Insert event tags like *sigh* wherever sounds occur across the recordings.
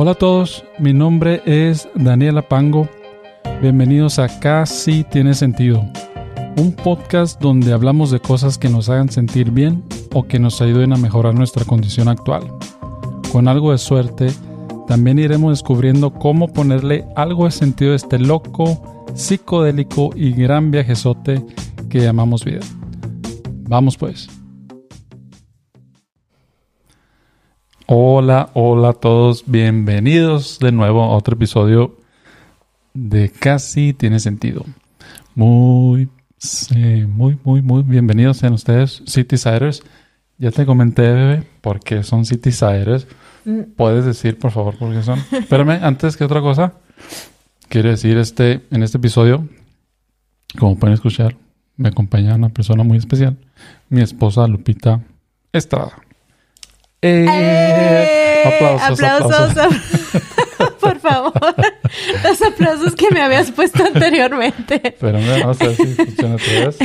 Hola a todos, mi nombre es Daniela Pango. Bienvenidos a Casi Tiene Sentido, un podcast donde hablamos de cosas que nos hagan sentir bien o que nos ayuden a mejorar nuestra condición actual. Con algo de suerte, también iremos descubriendo cómo ponerle algo de sentido a este loco, psicodélico y gran viajezote que llamamos vida. Vamos pues. Hola, hola a todos, bienvenidos de nuevo a otro episodio de Casi Tiene Sentido. Muy, muy, muy, muy bienvenidos sean ustedes, Citysiders. Ya te comenté, bebé, por qué son Citysiders. Mm. ¿Puedes decir, por favor, por qué son? Espérame, *laughs* antes que otra cosa, quiero decir este, en este episodio, como pueden escuchar, me acompaña una persona muy especial, mi esposa Lupita Estrada. ¡Eh! ¡Eh! Aplausos, aplausos. *laughs* Por favor. *laughs* Los aplausos que me habías puesto anteriormente. Espérame, vamos a ver si funciona otra vez.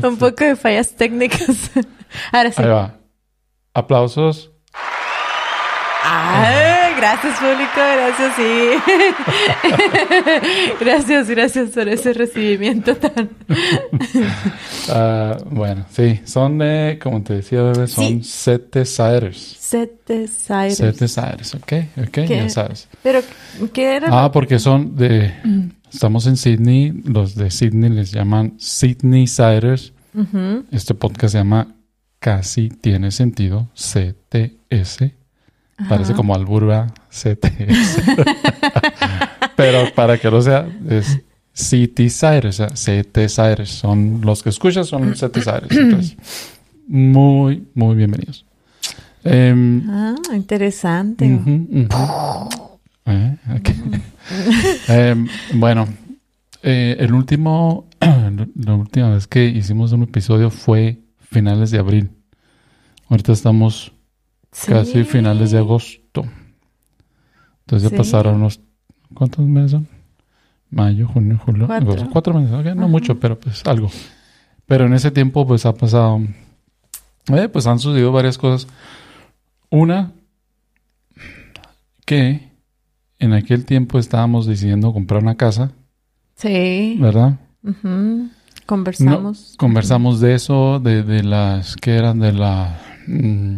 *laughs* Un poco de fallas técnicas. Ahora sí. Ahí va. Aplausos. Ay, gracias público, gracias, sí. *laughs* gracias, gracias por ese recibimiento tan... *laughs* Ah, bueno, sí, son de, como te decía, bebé, son Sí. sete siders. Sete Cyrus. Sete siders, ok, ok, ¿Qué? ya sabes. Pero, ¿qué era? Ah, porque son de, estamos en Sydney, los de Sydney les llaman Sydney siders. Este podcast se llama Casi Tiene Sentido, CTS. Parece como alburba CTS. *laughs* Pero para que lo sea, es City Cyrus, o sea, CT. Son los que escuchas, son CT. *clears throat* Entonces, muy, muy bienvenidos. Em, Ah, interesante. Eh. *laughs* Em, bueno, eh, el último, *clears throat* la última vez que hicimos un episodio fue finales de abril. Ahorita estamos Sí. casi finales de agosto. Entonces ya Sí. pasaron unos... ¿Cuántos meses son? Mayo, junio, julio, Cuatro. agosto. Cuatro meses, no mucho, pero pues algo. Pero en ese tiempo pues ha pasado... eh, pues han sucedido varias cosas. Una, que en aquel tiempo estábamos decidiendo comprar una casa, Sí. ¿verdad? Conversamos. Conversamos de eso, de, de las que eran de la... mm,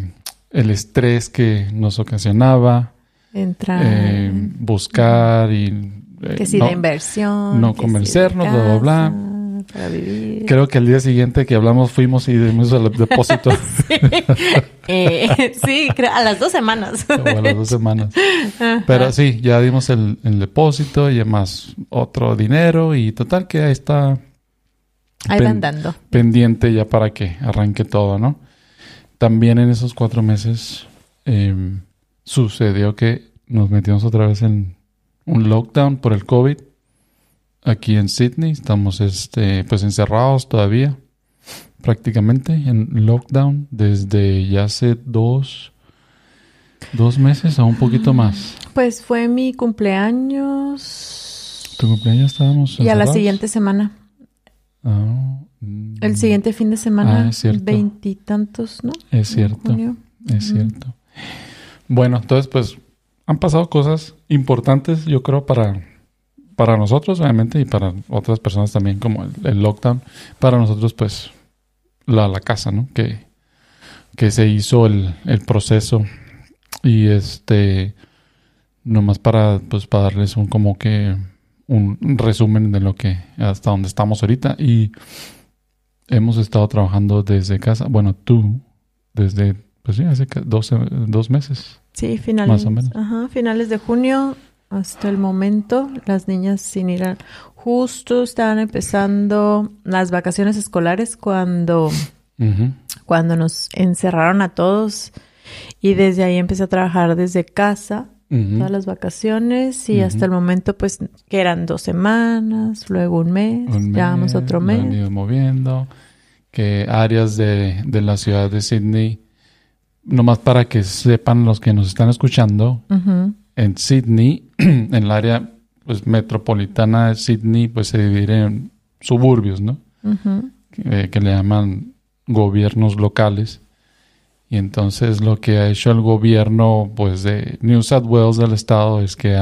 el estrés que nos ocasionaba. Entrar. eh, buscar y eh, que si no, de inversión. no convencernos, si bla, bla, casa, Para vivir. creo que el día siguiente que hablamos fuimos y dimos el depósito *laughs* Eh, sí, creo- a las dos semanas. a las dos semanas pero sí ya dimos el, el depósito y además otro dinero y total que ahí está Ahí van dando. pendiente ya para que arranque todo no también en esos cuatro meses eh, sucedió que nos metimos otra vez en un lockdown por el COVID aquí en Sydney. Estamos este, pues encerrados todavía, prácticamente en lockdown desde ya hace dos, dos meses o un poquito más. Pues fue mi cumpleaños. ¿Tu cumpleaños estábamos Y a la siguiente semana. Ah, mm, El siguiente fin de semana. Ah. Veintitantos, ¿no? Es cierto, Junio. es cierto. Bueno, entonces pues han pasado cosas importantes, yo creo, para, para nosotros, obviamente, y para otras personas también, como el, el lockdown. Para nosotros, pues, la, la casa, ¿no? Que, que se hizo el, el proceso. Y este, nomás para, pues, para darles un como que un resumen de lo que, hasta donde estamos ahorita. Y hemos estado trabajando desde casa. Bueno, tú, desde, pues sí, hace ca- dos, dos meses. Sí, finales. Más o menos. Ajá, finales de junio hasta el momento. Las niñas sin ir a... Justo estaban empezando las vacaciones escolares cuando, cuando nos encerraron a todos. Y desde ahí empecé a trabajar desde casa. Todas las vacaciones y hasta el momento pues que eran dos semanas, luego un mes, Un llevamos otro lo han mes. ido moviendo. Que áreas de, de la ciudad de Sydney, nomás para que sepan los que nos están escuchando, en Sydney, *clears throat* en el área pues, metropolitana de Sydney, pues se divide en suburbios, ¿no? Eh, que le llaman gobiernos locales. Y entonces lo que ha hecho el gobierno pues de New South Wales del estado es que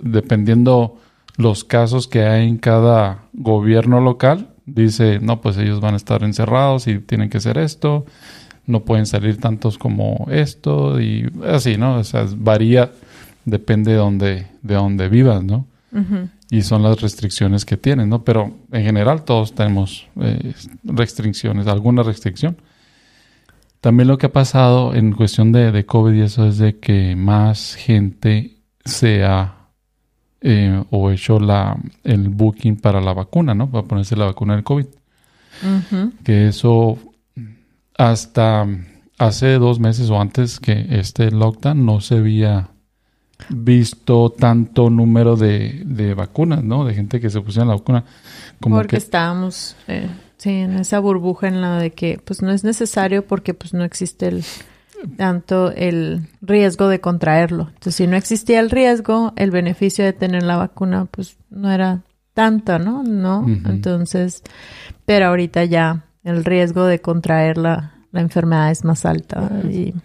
dependiendo los casos que hay en cada gobierno local, dice, no, pues ellos van a estar encerrados y tienen que hacer esto, no pueden salir tantos como esto y así, ¿no? O sea, varía, depende de donde, de donde vivas, ¿no? Y son las restricciones que tienen, ¿no? Pero en general todos tenemos eh, restricciones, alguna restricción. También lo que ha pasado en cuestión de, de COVID y eso es de que más gente se ha eh, o hecho la, el booking para la vacuna, ¿no? Para ponerse la vacuna del COVID. Que eso hasta hace dos meses o antes que este lockdown no se había visto tanto número de, de vacunas, ¿no? De gente que se pusiera la vacuna. Como porque estábamos, eh, sí, en esa burbuja en la de que pues no es necesario porque pues no existe el tanto el riesgo de contraerlo. Entonces, si no existía el riesgo, el beneficio de tener la vacuna, pues no era tanto, ¿no? No. Entonces, pero ahorita ya el riesgo de contraer la, enfermedad es más alta.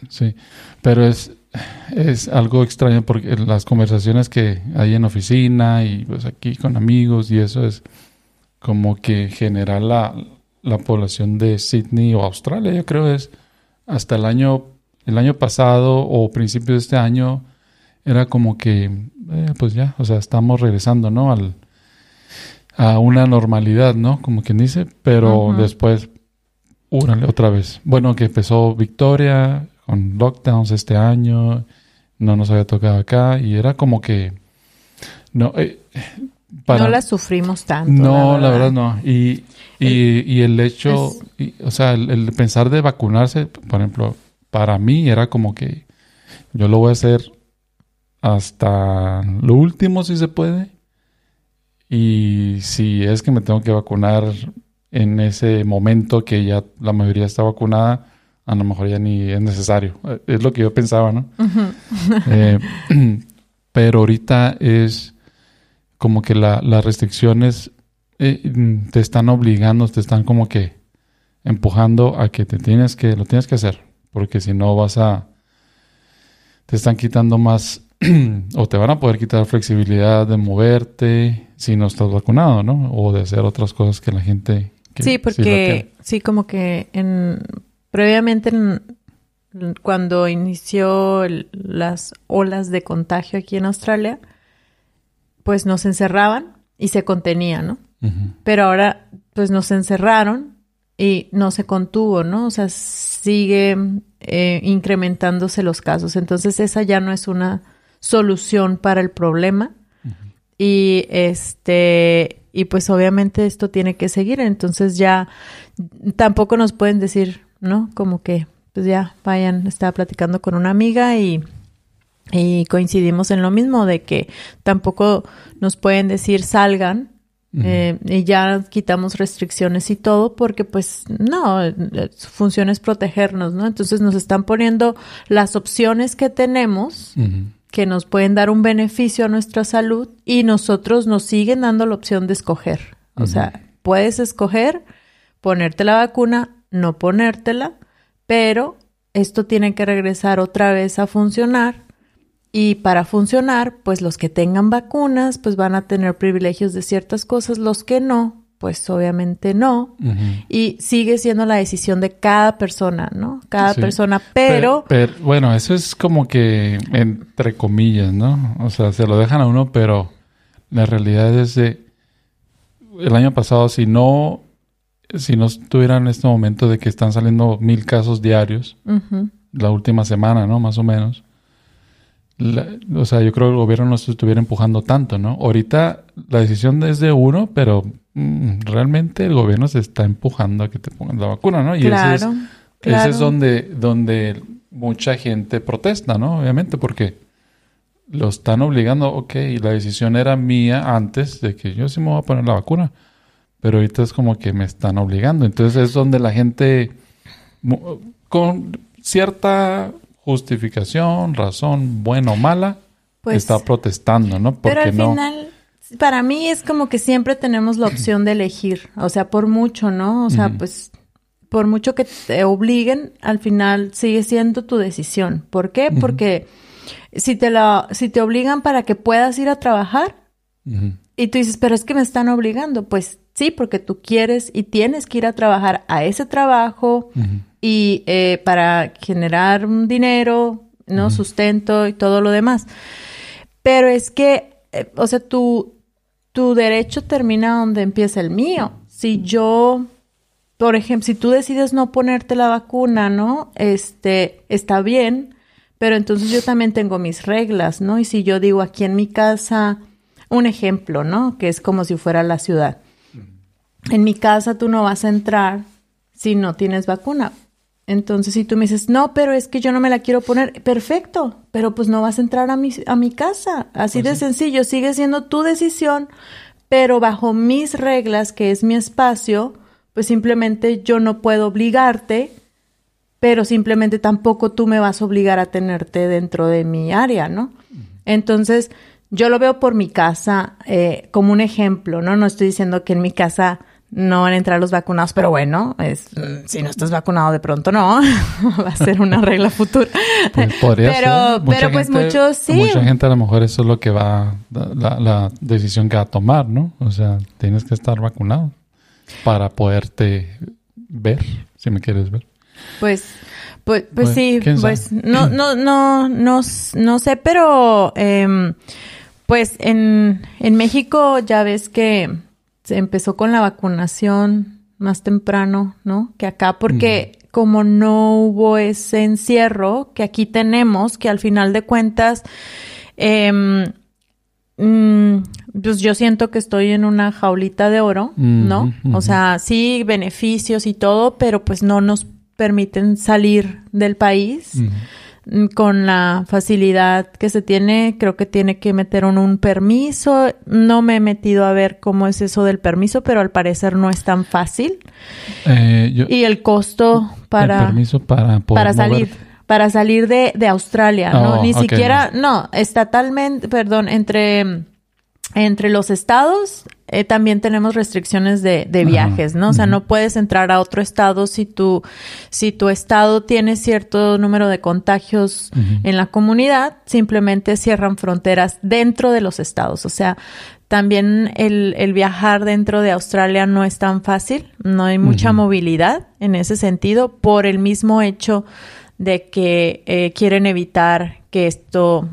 Sí, pero es, es algo extraño porque las conversaciones que hay en oficina y pues aquí con amigos y eso es como que general la, la población de Sydney o Australia, yo creo es hasta el año el año pasado o principios de este año era como que, eh, pues ya, o sea, estamos regresando, ¿no? Al, a una normalidad, ¿no? Como quien dice, pero después, úrale otra vez. Bueno, que empezó Victoria con lockdowns este año, no nos había tocado acá y era como que, no, eh, no la sufrimos tanto. No, la verdad, no. Y, y, y el hecho, o sea, el, pensar de vacunarse, por ejemplo, para mí era como que yo lo voy a hacer hasta lo último si se puede. Y si es que me tengo que vacunar en ese momento que ya la mayoría está vacunada, a lo mejor ya ni es necesario. Es lo que yo pensaba, ¿no? Eh, *clears throat* pero ahorita es como que las restricciones eh, te están obligando, te están como que empujando a que te tienes que, lo tienes que hacer porque si no vas a, te están quitando más *clears throat* o te van a poder quitar flexibilidad de moverte si no estás vacunado, ¿no? O de hacer otras cosas que la gente... sí, porque sí, como que en, previamente cuando inició las olas de contagio aquí en Australia, pues nos encerraban y se contenía, ¿no? Pero ahora pues nos encerraron y no se contuvo, ¿no? O sea, sigue eh, incrementándose los casos. Entonces, esa ya no es una solución para el problema. Y este, y pues obviamente esto tiene que seguir. Entonces ya tampoco nos pueden decir, ¿no? Como que, pues ya vayan, estaba platicando con una amiga y y coincidimos en lo mismo de que tampoco nos pueden decir salgan eh, y ya quitamos restricciones y todo porque pues no, su función es protegernos, ¿no? Entonces nos están poniendo las opciones que tenemos que nos pueden dar un beneficio a nuestra salud y nosotros nos siguen dando la opción de escoger. O sea, puedes escoger ponerte la vacuna, no ponértela, pero esto tiene que regresar otra vez a funcionar y para funcionar, pues los que tengan vacunas, pues van a tener privilegios de ciertas cosas, los que no, pues obviamente no. Y sigue siendo la decisión de cada persona, ¿no? Cada persona, pero... pero... Bueno, eso es como que entre comillas, ¿no? O sea, se lo dejan a uno, pero la realidad es de... El año pasado, si no... Si no estuviera en este momento de que están saliendo mil casos diarios, la última semana, ¿no? Más o menos o sea, yo creo que el gobierno no se estuviera empujando tanto, ¿no? Ahorita la decisión es de uno, pero mm, realmente el gobierno se está empujando a que te pongan la vacuna, ¿no? Y ese, es, ese es donde, donde mucha gente protesta, ¿no? Obviamente, porque lo están obligando, ok, la decisión era mía antes de que yo sí me voy a poner la vacuna, pero ahorita es como que me están obligando. Entonces es donde la gente con cierta justificación, razón, buena o mala, pues, está protestando, ¿no? Porque pero al final, para mí es como que siempre tenemos la opción de elegir, o sea, por mucho, ¿no? O sea, pues por mucho que te obliguen, al final sigue siendo tu decisión. ¿Por qué? Porque si te, la, si te obligan para que puedas ir a trabajar y tú dices, pero es que me están obligando, pues sí, porque tú quieres y tienes que ir a trabajar a ese trabajo y eh, para generar un dinero, ¿no? Sustento y todo lo demás. Pero es que, eh, o sea, tu, tu derecho termina donde empieza el mío. Si yo por ejemplo, si tú decides no ponerte la vacuna, ¿no? Este, está bien, pero entonces yo también tengo mis reglas, ¿no? Y si yo digo aquí en mi casa, un ejemplo, ¿no? Que es como si fuera la ciudad. En mi casa tú no vas a entrar si no tienes vacuna. Entonces, si tú me dices, no, pero es que yo no me la quiero poner, perfecto, pero pues no vas a entrar a mi, a mi casa. Así pues de sencillo, sigue siendo tu decisión, pero bajo mis reglas, que es mi espacio, pues simplemente yo no puedo obligarte, pero simplemente tampoco tú me vas a obligar a tenerte dentro de mi área, ¿no? Entonces, yo lo veo por mi casa eh, como un ejemplo, ¿no? No estoy diciendo que en mi casa no van a entrar los vacunados, pero bueno, es, si no estás vacunado de pronto no, *laughs* va a ser una regla futura. Pues pero, pero pues muchos sí. Mucha gente a lo mejor eso es lo que va, la, la decisión que va a tomar, ¿no? O sea, tienes que estar vacunado para poderte ver, si me quieres ver. Pues, pues, pues sí, pues no, no, no, no, no sé, pero em, pues en, en México ya ves que se empezó con la vacunación más temprano, ¿no? Que acá, porque como no hubo ese encierro que aquí tenemos, que al final de cuentas, eh, Mm, pues yo siento que estoy en una jaulita de oro, ¿no? O sea, sí, beneficios y todo, pero pues no nos permiten salir del país con la facilidad que se tiene. Creo que tiene que meter un, permiso. No me he metido a ver cómo es eso del permiso, pero al parecer no es tan fácil. Eh, y el costo para, permiso para, para salir para salir de, de Australia, ¿no? Oh, Ni siquiera, no, estatalmente, perdón, entre, entre los estados eh, también tenemos restricciones de, de viajes, ¿no? O sea, no puedes entrar a otro estado si tu, si tu estado tiene cierto número de contagios en la comunidad, simplemente cierran fronteras dentro de los estados. O sea, también el, el viajar dentro de Australia no es tan fácil, no hay mucha movilidad en ese sentido por el mismo hecho de que eh, quieren evitar que esto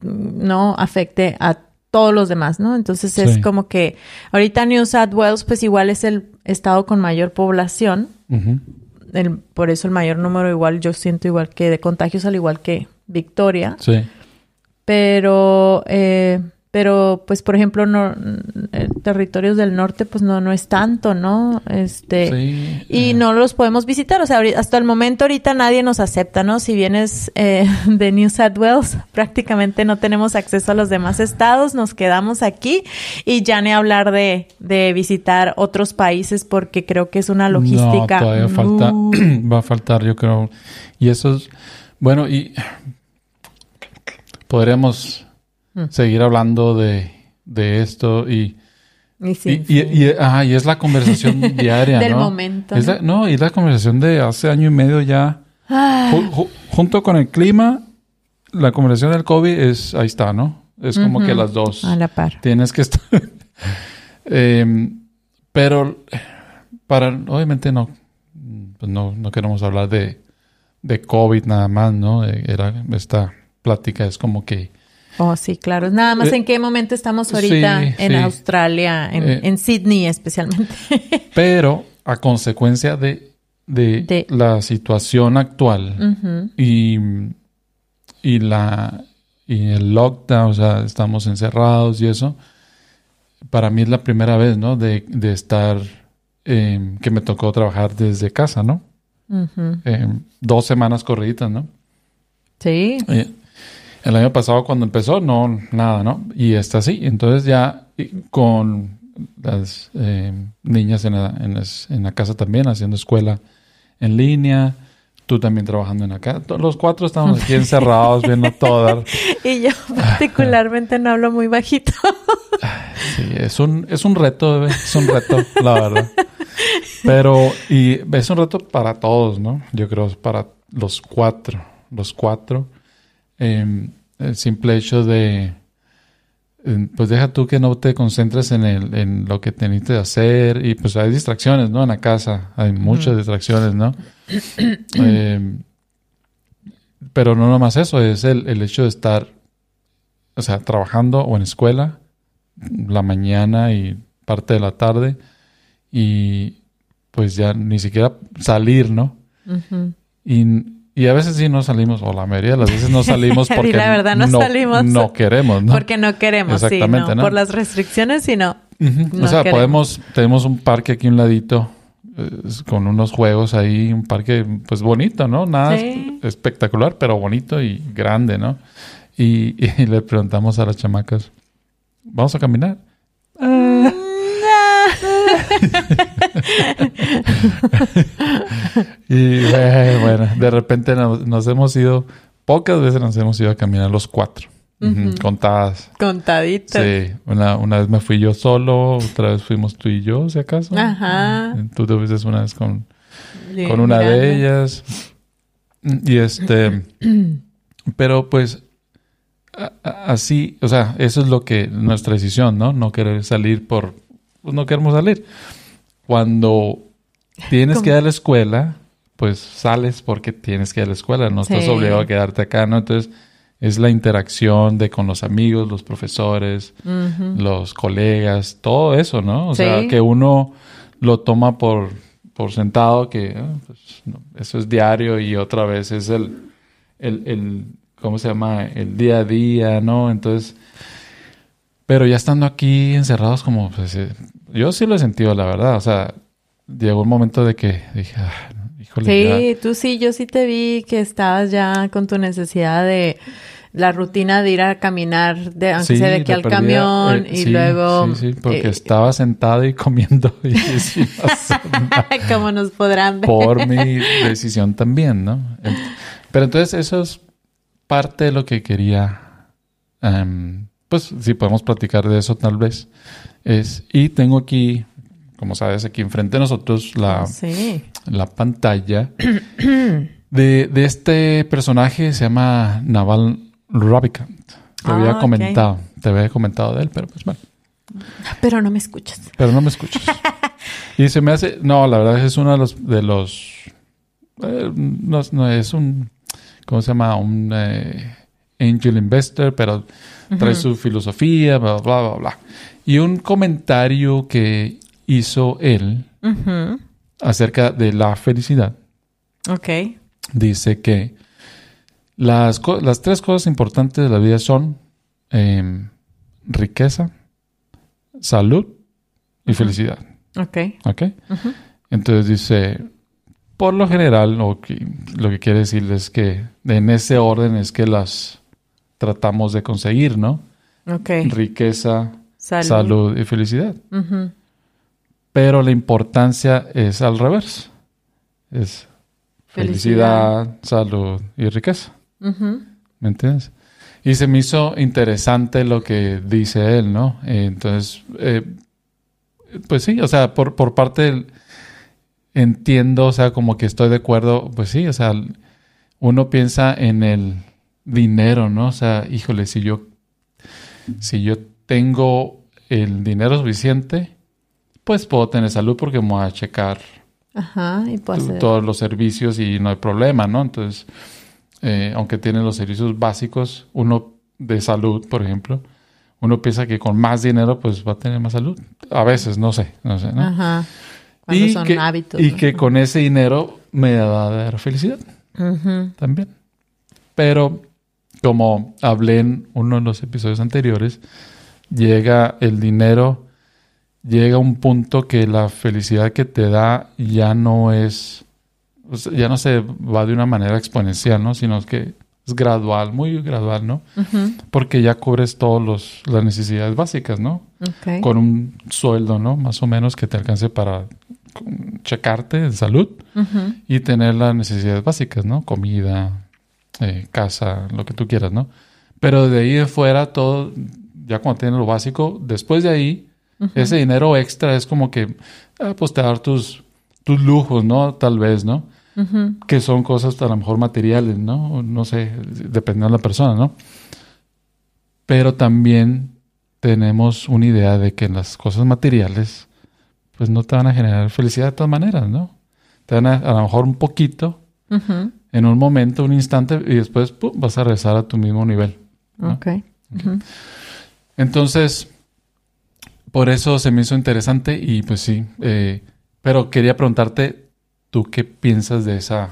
no afecte a todos los demás, ¿no? Entonces es como que ahorita New South Wales pues igual es el estado con mayor población, por eso el mayor número igual yo siento igual que de contagios al igual que Victoria. Sí. Pero eh, pero pues por ejemplo no eh, territorios del norte pues no no es tanto no este y eh. no los podemos visitar o sea hasta el momento ahorita nadie nos acepta no si vienes eh, *laughs* de New South Wales *laughs* prácticamente no tenemos acceso a los demás estados nos quedamos aquí y ya ni hablar de, de visitar otros países porque creo que es una logística no, todavía falta *clears throat* va a faltar yo creo. Y eso es bueno y podríamos Mm. seguir hablando de, de esto y... Y, sí, y, y, es la conversación *laughs* diaria, Del momento. ¿no? y es la conversación de hace año y medio ya. Junto con el clima, la conversación del COVID es, ahí está, ¿no? Es como que las dos. A la par. Tienes que estar. *laughs* Em, pero, para, obviamente no, pues no, no queremos hablar de, de COVID nada más, ¿no? Era, esta plática es como que Oh, sí, claro. Nada más eh, en qué momento estamos ahorita en Australia, eh, en, Sydney especialmente. *laughs* pero a consecuencia de, de, la situación actual y, y, la, y el lockdown, o sea, estamos encerrados y eso, para mí es la primera vez, ¿no? De, de estar, em, que me tocó trabajar desde casa, ¿no? Em, dos semanas corriditas, ¿no? Sí. Eh, el año pasado cuando empezó, no, nada, ¿no? Y está así. Entonces ya con las eh, niñas en la, en, la, casa también, haciendo escuela en línea, tú también trabajando en acá. Los cuatro estamos aquí encerrados viendo *laughs* todo. y yo particularmente no hablo muy bajito. sí, es un, es un reto, bebé. Es un reto, la verdad. Pero, y es un reto para todos, ¿no? Yo creo, para los cuatro. Los cuatro. Em, el simple hecho de, pues deja tú que no te concentres en, el, en lo que tenés que hacer y pues hay distracciones, ¿no? En la casa hay muchas distracciones, ¿no? *coughs* Em, pero no nomás eso, es el, el hecho de estar, o sea, trabajando o en escuela la mañana y parte de la tarde y pues ya ni siquiera salir, ¿no? y, y, a veces sí no salimos, o la mayoría de las veces no salimos *laughs* porque la verdad, no, salimos no queremos, ¿no? Porque no queremos, Exactamente, sí, no. Por las restricciones, sí, no. o sea, podemos, tenemos un parque aquí a un ladito con unos juegos ahí, un parque pues bonito, ¿no? Nada espectacular, pero bonito y grande, ¿no? Y, y, *laughs* le preguntamos a las chamacas, ¿vamos a caminar? Mm, *laughs* *laughs* y bueno, de repente nos, hemos ido, pocas veces nos hemos ido a caminar los cuatro. Contadas. Contaditas. Sí. Una, una vez me fui yo solo, otra vez fuimos tú y yo, si acaso. Ajá. Tú te fuiste una vez con, con una de ellas. Y este... *clears throat* pero pues así, o sea, eso es lo que nuestra decisión, ¿no? No querer salir por, pues no queremos salir. Cuando tienes que ir a la escuela, pues sales porque tienes que ir a la escuela, no estás obligado a quedarte acá, ¿no? Entonces, es la interacción de con los amigos, los profesores, los colegas, todo eso, ¿no? O sea, que uno lo toma por, por sentado que ah, pues, eso es diario y otra vez es el, el, el, ¿cómo se llama? El día a día, ¿no? Entonces, pero ya estando aquí encerrados como, pues, eh, yo sí lo he sentido, la verdad, o sea, llegó un momento de que dije, ah, Sí, tú sí, yo sí te vi que estabas ya con tu necesidad de la rutina de ir a caminar, de, aunque sea de aquí al camión, y luego... Sí, sí, porque eh, estaba sentado y comiendo *laughs* y *laughs* Como nos podrán ver. Por mi decisión también, ¿no? Pero entonces eso es parte de lo que quería... Em, pues si podemos platicar de eso tal vez. Es, y tengo aquí como sabes, aquí enfrente de nosotros la, la pantalla *clears throat* de, este personaje se llama Naval Ravikant. Te había ah, comentado, te había comentado de él, pero pues bueno. Pero no me escuchas. Pero no me escuchas. *laughs* y se me hace, no, la verdad es uno de los, de los, eh, no, es un, ¿cómo se llama? Un eh, angel investor, pero trae su filosofía, bla, bla, bla, bla. Y un comentario que hizo él acerca de la felicidad. Ok. Dice que las, las tres cosas importantes de la vida son em, riqueza, salud y felicidad. Ok. Ok. Entonces dice, por lo general, lo que, lo que quiere decir es que en ese orden es que las tratamos de conseguir, ¿no? Ok. Riqueza, salud, y felicidad. Pero la importancia es al revés. Es felicidad, salud y riqueza. ¿Me entiendes? Y se me hizo interesante lo que dice él, ¿no? entonces, eh, pues sí, o sea, por, por parte del, entiendo, o sea, como que estoy de acuerdo, pues sí, o sea, uno piensa en el dinero, ¿no? O sea, híjole, si yo, si yo tengo el dinero suficiente, pues puedo tener salud porque me voy a checar todos los servicios y no hay problema, ¿no? Entonces, eh, aunque tiene los servicios básicos, uno de salud, por ejemplo, uno piensa que con más dinero pues va a tener más salud. A veces, no sé, no sé, ¿no? Ajá. y son que, hábitos. Y que con ese dinero me va a dar felicidad también. Pero como hablé en uno de los episodios anteriores, llega el dinero llega un punto que la felicidad que te da ya no es, ya no se va de una manera exponencial, ¿no? Sino que es gradual, muy gradual, ¿no? Porque ya cubres todas las necesidades básicas, ¿no? Con un sueldo, ¿no? Más o menos que te alcance para checarte en salud y tener las necesidades básicas, ¿no? Comida, eh, casa, lo que tú quieras, ¿no? Pero de ahí de fuera todo, ya cuando tienes lo básico, después de ahí ese dinero extra es como que, ah, pues te dar tus tus lujos, ¿no? Tal vez, ¿no? Que son cosas a lo mejor materiales, ¿no? No sé, dependiendo de la persona, ¿no? Pero también tenemos una idea de que las cosas materiales, pues no te van a generar felicidad de todas maneras, ¿no? Te van a, a lo mejor un poquito, en un momento, un instante, y después vas a regresar a tu mismo nivel. Ok. Entonces, por eso se me hizo interesante y pues sí, eh, pero quería preguntarte, ¿tú qué piensas de esa,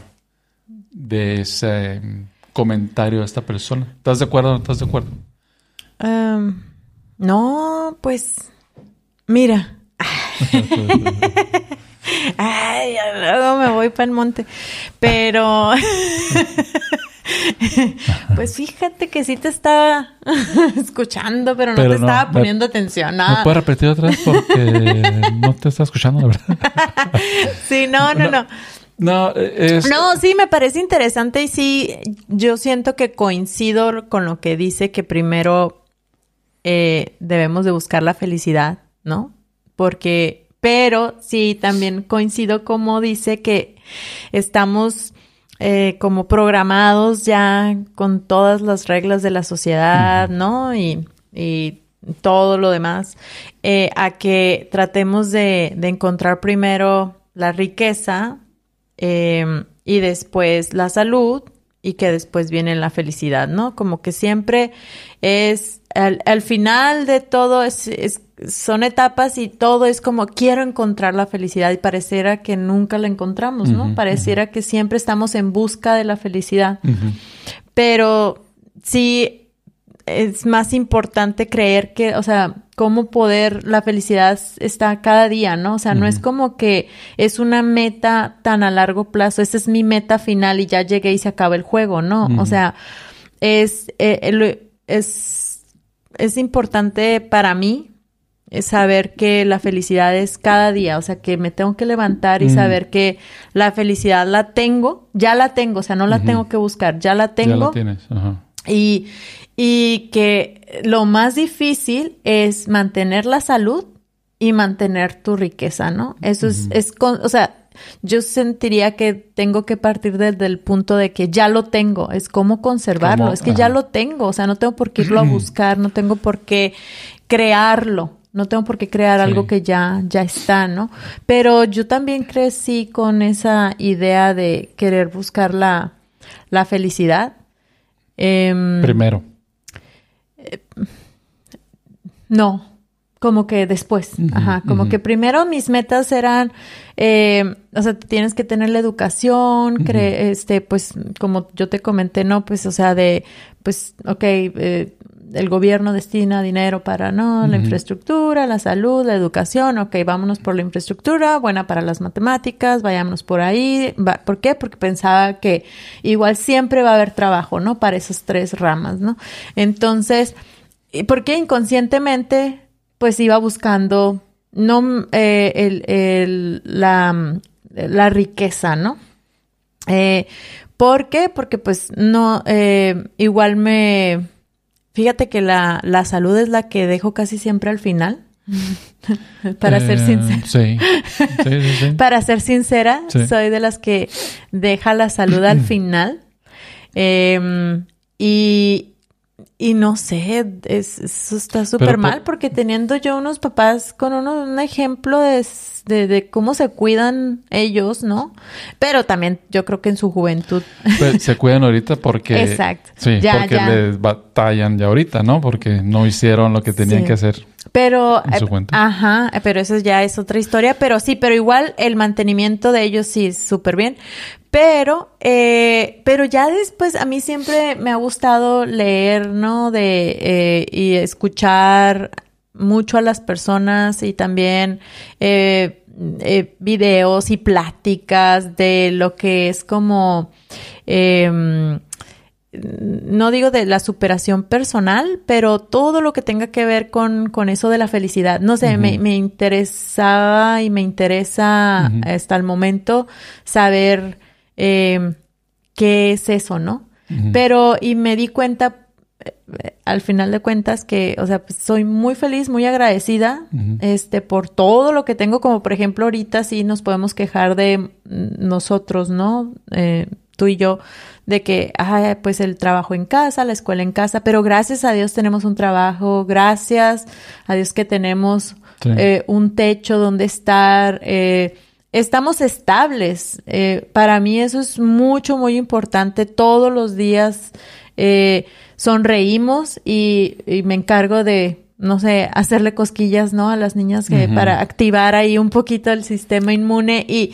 de ese em, comentario de esta persona? ¿Estás de acuerdo o no estás de acuerdo? Em, no, pues, mira. *laughs* *laughs* Ay, luego me voy para el monte. Pero *laughs* pues fíjate que sí te estaba *laughs* escuchando, pero no te estaba poniendo atención. ¿No puedo repetir otra vez? Porque no te está escuchando, la verdad. *laughs* sí, no, no, no. No, es... no, sí, me parece interesante y sí, yo siento que coincido con lo que dice que primero eh, debemos de buscar la felicidad, ¿no? Porque, pero sí, también coincido como dice que estamos eh, como programados ya con todas las reglas de la sociedad, ¿no? Y, todo lo demás, eh, a que tratemos de, encontrar primero la riqueza em, y después la salud y que después viene la felicidad, ¿no? Como que siempre es, al, final de todo es, son etapas y todo es como quiero encontrar la felicidad y pareciera que nunca la encontramos, ¿no? pareciera que siempre estamos en busca de la felicidad. Pero sí es más importante creer que, o sea, cómo poder, la felicidad está cada día, ¿no? O sea, no es como que es una meta tan a largo plazo, esa es mi meta final y ya llegué y se acaba el juego, ¿no? O sea, es, eh, es, es importante para mí es saber que la felicidad es cada día, o sea, que me tengo que levantar y mm. saber que la felicidad la tengo, ya la tengo, o sea, no la tengo que buscar, ya la tengo. Ya la tienes, Ajá. Y, y que lo más difícil es mantener la salud y mantener tu riqueza, ¿no? Eso es, es o sea, yo sentiría que tengo que partir desde el punto de que ya lo tengo, es cómo conservarlo, es que ya lo tengo, o sea, no tengo por qué irlo a *clears throat* buscar, no tengo por qué crearlo, no tengo por qué crear algo que ya, ya está, ¿no? Pero yo también crecí con esa idea de querer buscar la, felicidad. Em, Primero. no, como que después, ajá, como que primero mis metas eran, eh, o sea, tienes que tener la educación, este, pues, como yo te comenté, ¿no? Pues, o sea, de, pues, ok, eh, el gobierno destina dinero para, ¿no? La infraestructura, la salud, la educación, ok, vámonos por la infraestructura, buena para las matemáticas, vayámonos por ahí. ¿Por qué? Porque pensaba que igual siempre va a haber trabajo, ¿no? Para esas tres ramas, ¿no? Entonces, porque inconscientemente, pues iba buscando, no, eh, el, la, la riqueza, ¿no? Eh, ¿Por qué? Porque pues no, eh, igual me Fíjate que la, la salud es la que dejo casi siempre al final. *laughs* Para ser eh, sincera. Sí. Sí, sí, *laughs* Para ser sincera, soy de las que deja la salud al *clears throat* final. Em, y, y no sé, eso está súper mal porque teniendo yo unos papás con uno, un ejemplo de, de, cómo se cuidan ellos, ¿no? Pero también yo creo que en su juventud. Pues, se *laughs* cuidan ahorita porque... Exacto. Sí, porque les batallan ya ahorita, ¿no? Porque no hicieron lo que tenían que hacer. Pero, eh, ajá, pero eso ya es otra historia, pero sí, pero igual el mantenimiento de ellos sí es súper bien. Pero, eh, pero ya después a mí siempre me ha gustado leer, ¿no? De, eh, y escuchar mucho a las personas y también eh, videos y pláticas de lo que es como, em, no digo de la superación personal, pero todo lo que tenga que ver con, con eso de la felicidad. No sé, me, me, interesaba y me interesa hasta el momento saber eh, qué es eso, ¿no? Pero, y me di cuenta eh, al final de cuentas que, o sea, pues soy muy feliz, muy agradecida, este, por todo lo que tengo, como por ejemplo ahorita sí nos podemos quejar de nosotros, ¿no? Eh, tú y yo, de que, ay, pues el trabajo en casa, la escuela en casa, pero gracias a Dios tenemos un trabajo, gracias a Dios que tenemos eh, un techo donde estar, eh, estamos estables. Eh, para mí eso es mucho, muy importante. Todos los días sonreímos y, me encargo de no sé, hacerle cosquillas, ¿no? A las niñas que para activar ahí un poquito el sistema inmune y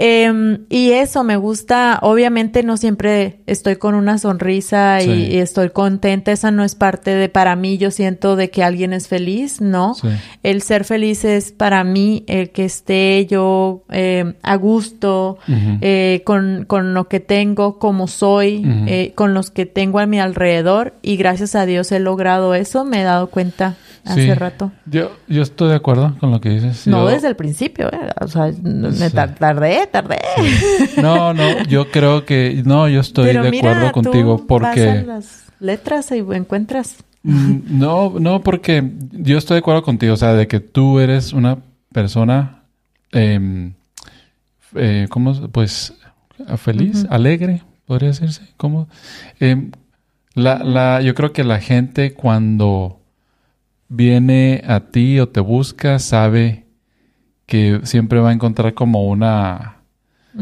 Em, y eso me gusta, obviamente no siempre estoy con una sonrisa y, estoy contenta, esa no es parte de para mí, yo siento de que alguien es feliz, ¿no? El ser feliz es para mí el que esté yo eh, a gusto eh, con, con, lo que tengo, como soy, eh, con los que tengo a mi alrededor. Y gracias a Dios he logrado eso, me he dado cuenta hace rato. Yo, yo estoy de acuerdo con lo que dices. No desde el principio, ¿eh? o sea, me tardé, tardé. No, no, yo creo que, no, yo estoy de acuerdo contigo porque... las letras y encuentras. Mm, no, no, porque yo estoy de acuerdo contigo, o sea, de que tú eres una persona, eh, eh, ¿cómo? Pues feliz, alegre, podría decirse. ¿Cómo? Eh, la, la, yo creo que la gente cuando viene a ti o te busca, sabe que siempre va a encontrar como una,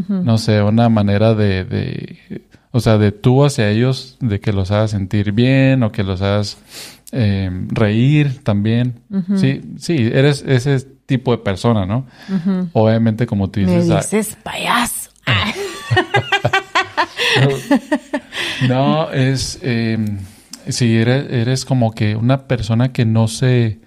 no sé, una manera de, de, o sea, de tú hacia ellos, de que los hagas sentir bien o que los hagas eh, reír también. Sí, sí, eres ese tipo de persona, ¿no? Obviamente, como tú dices... Me ah, dices payaso. *laughs* no, es... Eh, Sí, eres, eres como que una persona que no se,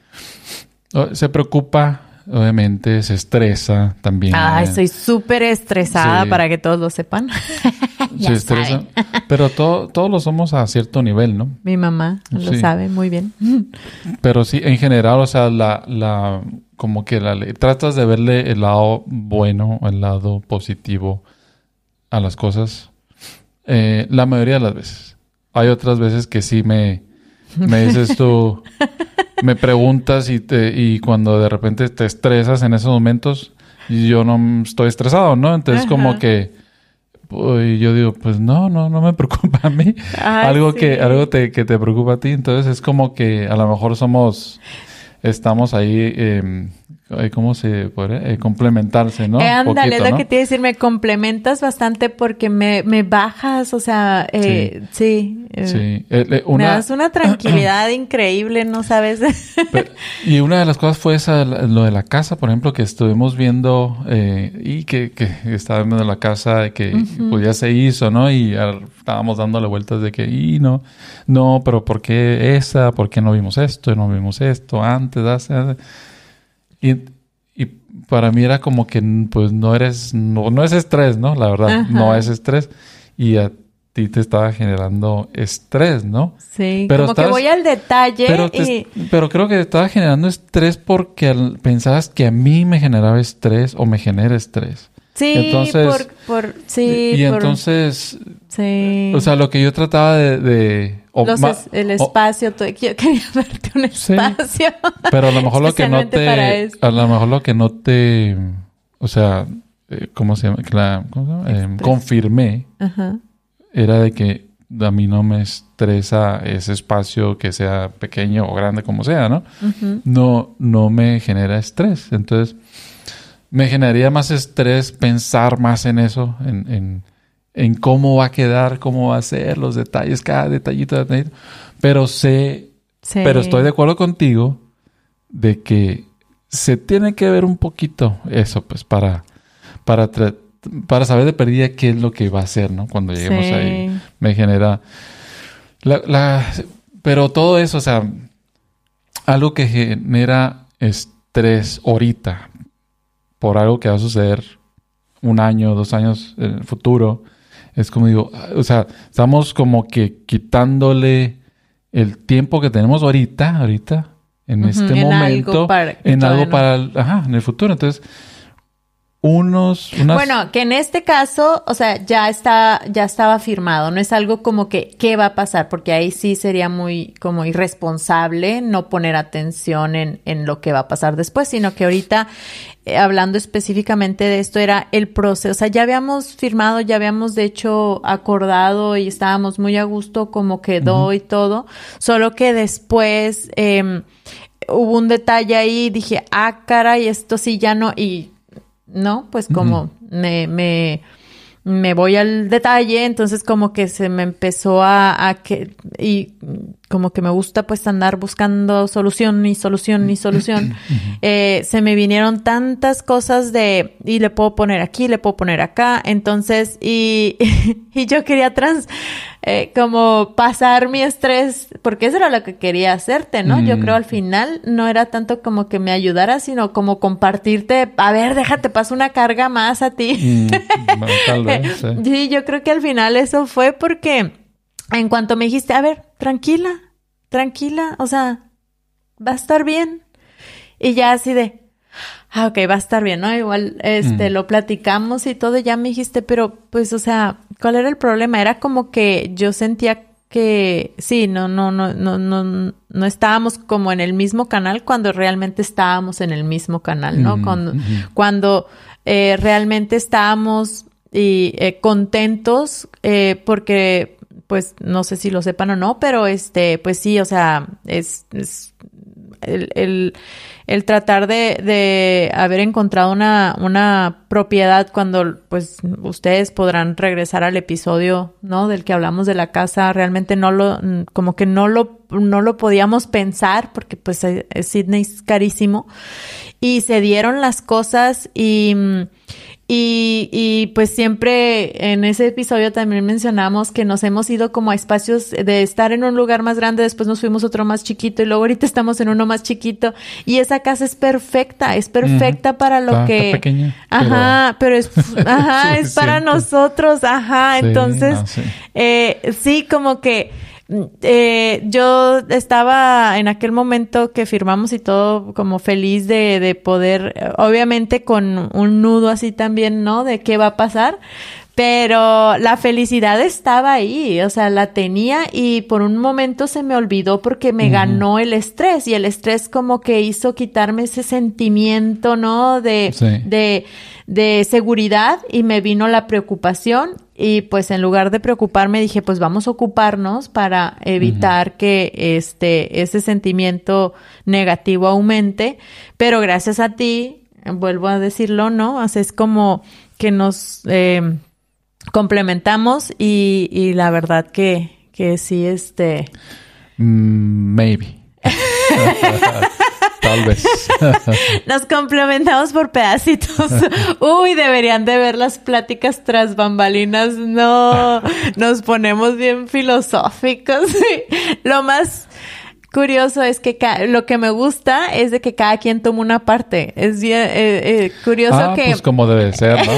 se preocupa, obviamente, se estresa también. Ay, soy súper estresada para que todos lo sepan. *laughs* *laughs* se estresa. Pero todos lo somos a cierto nivel, ¿no? Mi mamá lo sabe muy bien. *laughs* Pero sí, en general, o sea, la, la, como que la, tratas de verle el lado bueno, el lado positivo a las cosas. Eh, la mayoría de las veces hay otras veces que sí me, me dices tú, *laughs* me preguntas y, te, y cuando de repente te estresas en esos momentos, yo no estoy estresado, ¿no? Entonces como que pues, yo digo, pues no, no, no me *laughs* preocupa a mí. algo que, algo te, que te preocupa a ti. Entonces es como que a lo mejor somos, estamos ahí eh, ¿Cómo se puede? Eh, complementarse, ¿no? Eh, ándale, es lo que te iba a decir, me complementas bastante porque me, me bajas, o sea, eh, sí. sí. Eh, me das una *clears throat* tranquilidad increíble, ¿no sabes? *laughs* y una de las cosas fue esa, lo de la casa, por ejemplo, que estuvimos viendo y que, que estaba viendo la casa, que pues ya se hizo, ¿no? Y estábamos dándole vueltas de que, y no, no, pero ¿por qué esa? ¿Por qué no vimos esto? ¿No vimos esto antes? hace y, y para mí era como que, pues, no eres, no, no es estrés, ¿no? La verdad, no es estrés. Y a ti te estaba generando estrés, ¿no? Sí, pero como que voy al detalle pero, y... pero creo que te estaba generando estrés porque pensabas que a mí me generaba estrés o me genera estrés. Sí, entonces, por, por, sí, y entonces, sí. o sea, lo que yo trataba de, el espacio, yo quería *laughs* verte un espacio. pero a lo mejor lo que no te, a lo mejor lo que no te, o sea, eh, ¿cómo se llama? ¿cómo se llama? Eh, confirmé, era de que a mí no me estresa ese espacio que sea pequeño o grande como sea, ¿no? No, no me genera estrés, entonces me generaría más estrés pensar más en eso, en, en, cómo va a quedar, cómo va a ser, los detalles, cada detallito, detallito. Pero sé, pero estoy de acuerdo contigo de que se tiene que ver un poquito eso, pues, para, para, para saber de perdida qué es lo que va a hacer, ¿no? Cuando lleguemos ahí. Me genera. La, la, pero todo eso, o sea, algo que genera estrés ahorita, por algo que va a suceder un año, dos años en el futuro. Es como digo, o sea, estamos como que quitándole el tiempo que tenemos ahorita, ahorita, en este momento, en algo para, ajá, en el futuro. Entonces, unos... Bueno, que en este caso, o sea, ya está, ya estaba firmado, no es algo como que, ¿qué va a pasar? Porque ahí sí sería muy como irresponsable no poner atención en, en lo que va a pasar después, sino que ahorita, eh, hablando específicamente de esto, era el proceso, o sea, ya habíamos firmado, ya habíamos de hecho acordado y estábamos muy a gusto como quedó y todo, solo que después... Eh, hubo un detalle ahí, dije, ah, caray, esto sí ya no, y ¿no? Pues como me, me, me voy al detalle, entonces como que se me empezó a, a, que, y como que me gusta pues andar buscando solución y solución y solución, *clears throat* eh, se me vinieron tantas cosas de, y le puedo poner aquí, le puedo poner acá, entonces, y, *laughs* y yo quería trans, eh, como pasar mi estrés, porque eso era lo que quería hacerte, ¿no? Yo creo al mm. final no era tanto como que me ayudara, sino como compartirte, a ver, déjate, paso una carga más a ti. Mm, tal *laughs* vez, sí, yo creo que al final eso fue porque en cuanto me dijiste, a ver, tranquila, tranquila, o sea, va a estar bien. Y ya así de, ah, ok, va a estar bien, ¿no? Igual, este, mm. lo platicamos y todo, y ya me dijiste, pero, pues, o sea, ¿cuál era el problema? Era como que yo sentía que sí, no, no, no, no, no, no estábamos como en el mismo canal cuando realmente estábamos en el mismo canal, ¿no? cuando, cuando eh, realmente estábamos y, eh, contentos eh, porque pues no sé si lo sepan o no, pero este, pues sí, o sea, es, es el, el, el, tratar de, de haber encontrado una, una propiedad cuando pues ustedes podrán regresar al episodio, ¿no? Del que hablamos de la casa, realmente no lo, como que no lo, no lo podíamos pensar porque pues Sydney es carísimo y se dieron las cosas y y, y, pues siempre en ese episodio también mencionamos que nos hemos ido como a espacios de estar en un lugar más grande, después nos fuimos a otro más chiquito y luego ahorita estamos en uno más chiquito. Y esa casa es perfecta, es perfecta para lo que... pequeña, ajá, pero, es, *laughs* ajá, es para nosotros, ajá, entonces, eh, sí, como que eh, yo estaba en aquel momento que firmamos y todo como feliz de, de poder, obviamente con un nudo así también, ¿no? De qué va a pasar. Pero la felicidad estaba ahí, o sea, la tenía y por un momento se me olvidó porque me ganó el estrés y el estrés como que hizo quitarme ese sentimiento, ¿no? De, de, de seguridad y me vino la preocupación y pues en lugar de preocuparme dije, pues vamos a ocuparnos para evitar que este, ese sentimiento negativo aumente. Pero gracias a ti, vuelvo a decirlo, ¿no? O es como que nos eh, complementamos y, y, la verdad que, que sí, este... Mm, maybe. *laughs* Tal vez. *laughs* Nos complementamos por pedacitos. *laughs* Uy, deberían de ver las pláticas tras bambalinas. No, nos ponemos bien filosóficos. Lo más curioso es que lo que me gusta es de que cada quien toma una parte. Es bien eh, eh, curioso ah, que... Pues como debe ser, ¿no?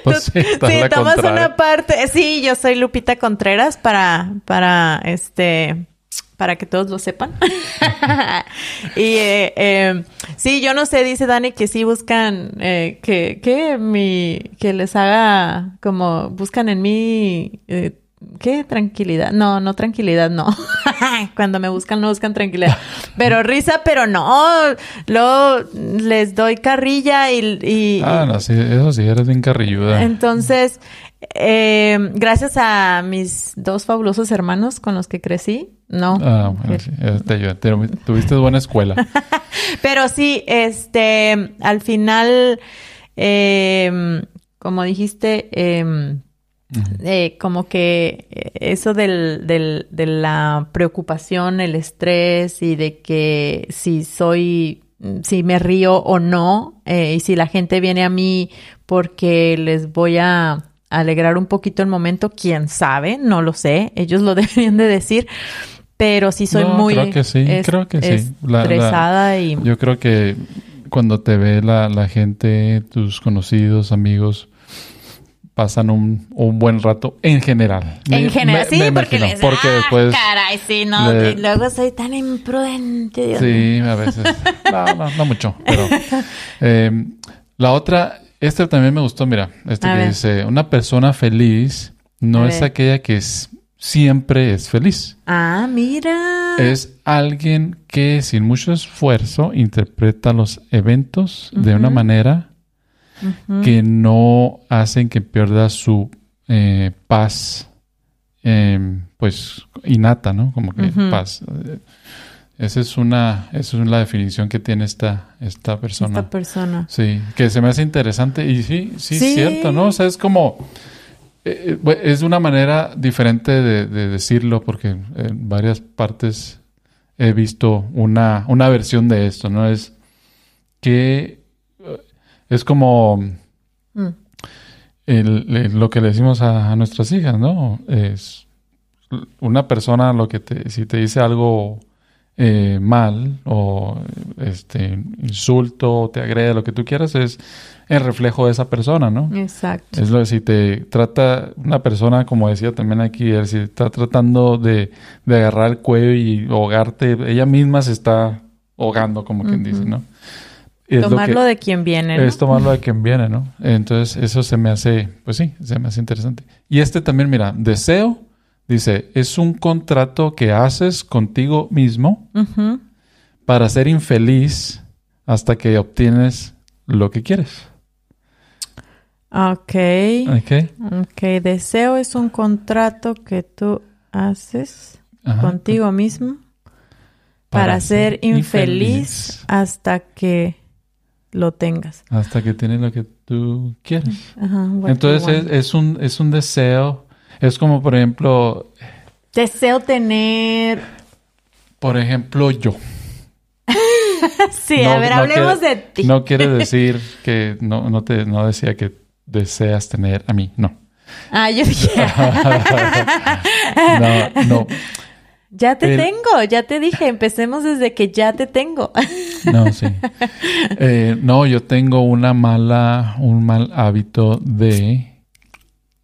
*laughs* Pues sí, tomas una parte. Sí, yo soy Lupita Contreras para, para este para que todos lo sepan. *laughs* y eh, eh, sí, yo no sé, dice Dani que sí buscan eh, que, que mi, que les haga como buscan en mí, eh, ¿qué? Tranquilidad. No, no tranquilidad, no. *laughs* Cuando me buscan, no buscan tranquilidad. Pero risa, pero no. Luego les doy carrilla y... y ah, no, sí, eso sí, eres bien carrilluda. Entonces, eh, gracias a mis dos fabulosos hermanos con los que crecí, no. Ah, bueno, sí, tuviste buena escuela. *laughs* Pero sí, este, al final, eh, como dijiste, eh, como que eso del, del, de la preocupación, el estrés y de que si soy, si me río o no, eh, y si la gente viene a mí porque les voy a alegrar un poquito el momento, quién sabe, no lo sé, ellos lo *laughs* deberían de decir, pero sí soy muy creo que sí, creo que sí. estresada y yo creo que cuando te ve la, la gente, tus conocidos, amigos, pasan un, un, buen rato en general. En general, sí, porque, les, porque ah, después... Caray, sí, no, luego soy tan imprudente. sí, a veces. *laughs* No, no, no mucho, pero... Eh, La otra, este también me gustó, mira, este A que ver. dice, una persona feliz no A es ver. aquella que es- siempre es feliz. Ah, mira. Es alguien que sin mucho esfuerzo interpreta los eventos de una Ujú. Que no hacen que pierda su eh, paz, eh, pues innata, ¿no? Como que paz. Eh, Esa es una, esa es la definición que tiene esta, esta persona. Esta persona. Sí, que se me hace interesante y sí, sí, Sí. es cierto, ¿no? O sea, es como, eh, es una manera diferente de, de decirlo porque en varias partes he visto una, una versión de esto, ¿no? Es que es como Mm. el- el- lo que le decimos a, a nuestras hijas, ¿no? Es una persona lo que te, si te dice algo eh, mal o este insulto o te agrede lo que tú quieras es el reflejo de esa persona, ¿no? Exacto. Es lo si te trata una persona, como decía también aquí, él, si está tratando de, de agarrar el cuello y ahogarte, ella misma se está ahogando, como quien dice, ¿no? Es lo Tomarlo de quien viene, ¿no? es tomarlo de quien viene, ¿no? Entonces, eso se me hace, pues sí, se me hace interesante. Y este también, mira, deseo, dice, es un contrato que haces contigo mismo para ser infeliz hasta que obtienes lo que quieres. Ok. ¿Ok? Ok. Deseo es un contrato que tú haces Ajá. contigo mismo para, ser infeliz, hasta que lo tengas. Hasta que tienes lo que tú quieres. Ajá, Entonces, es, un, es un deseo. Es como, por ejemplo, Deseo tener... por ejemplo, yo. *laughs* sí, No- a ver, no hablemos quiere- de ti. No quiere decir que no, no te no decía que deseas tener a mí, no. Ah, yo dije, *laughs* No, no, ya te El- tengo, ya te dije, empecemos desde que ya te tengo. *laughs* no, sí. Eh, no, yo tengo una mala, un mal hábito de,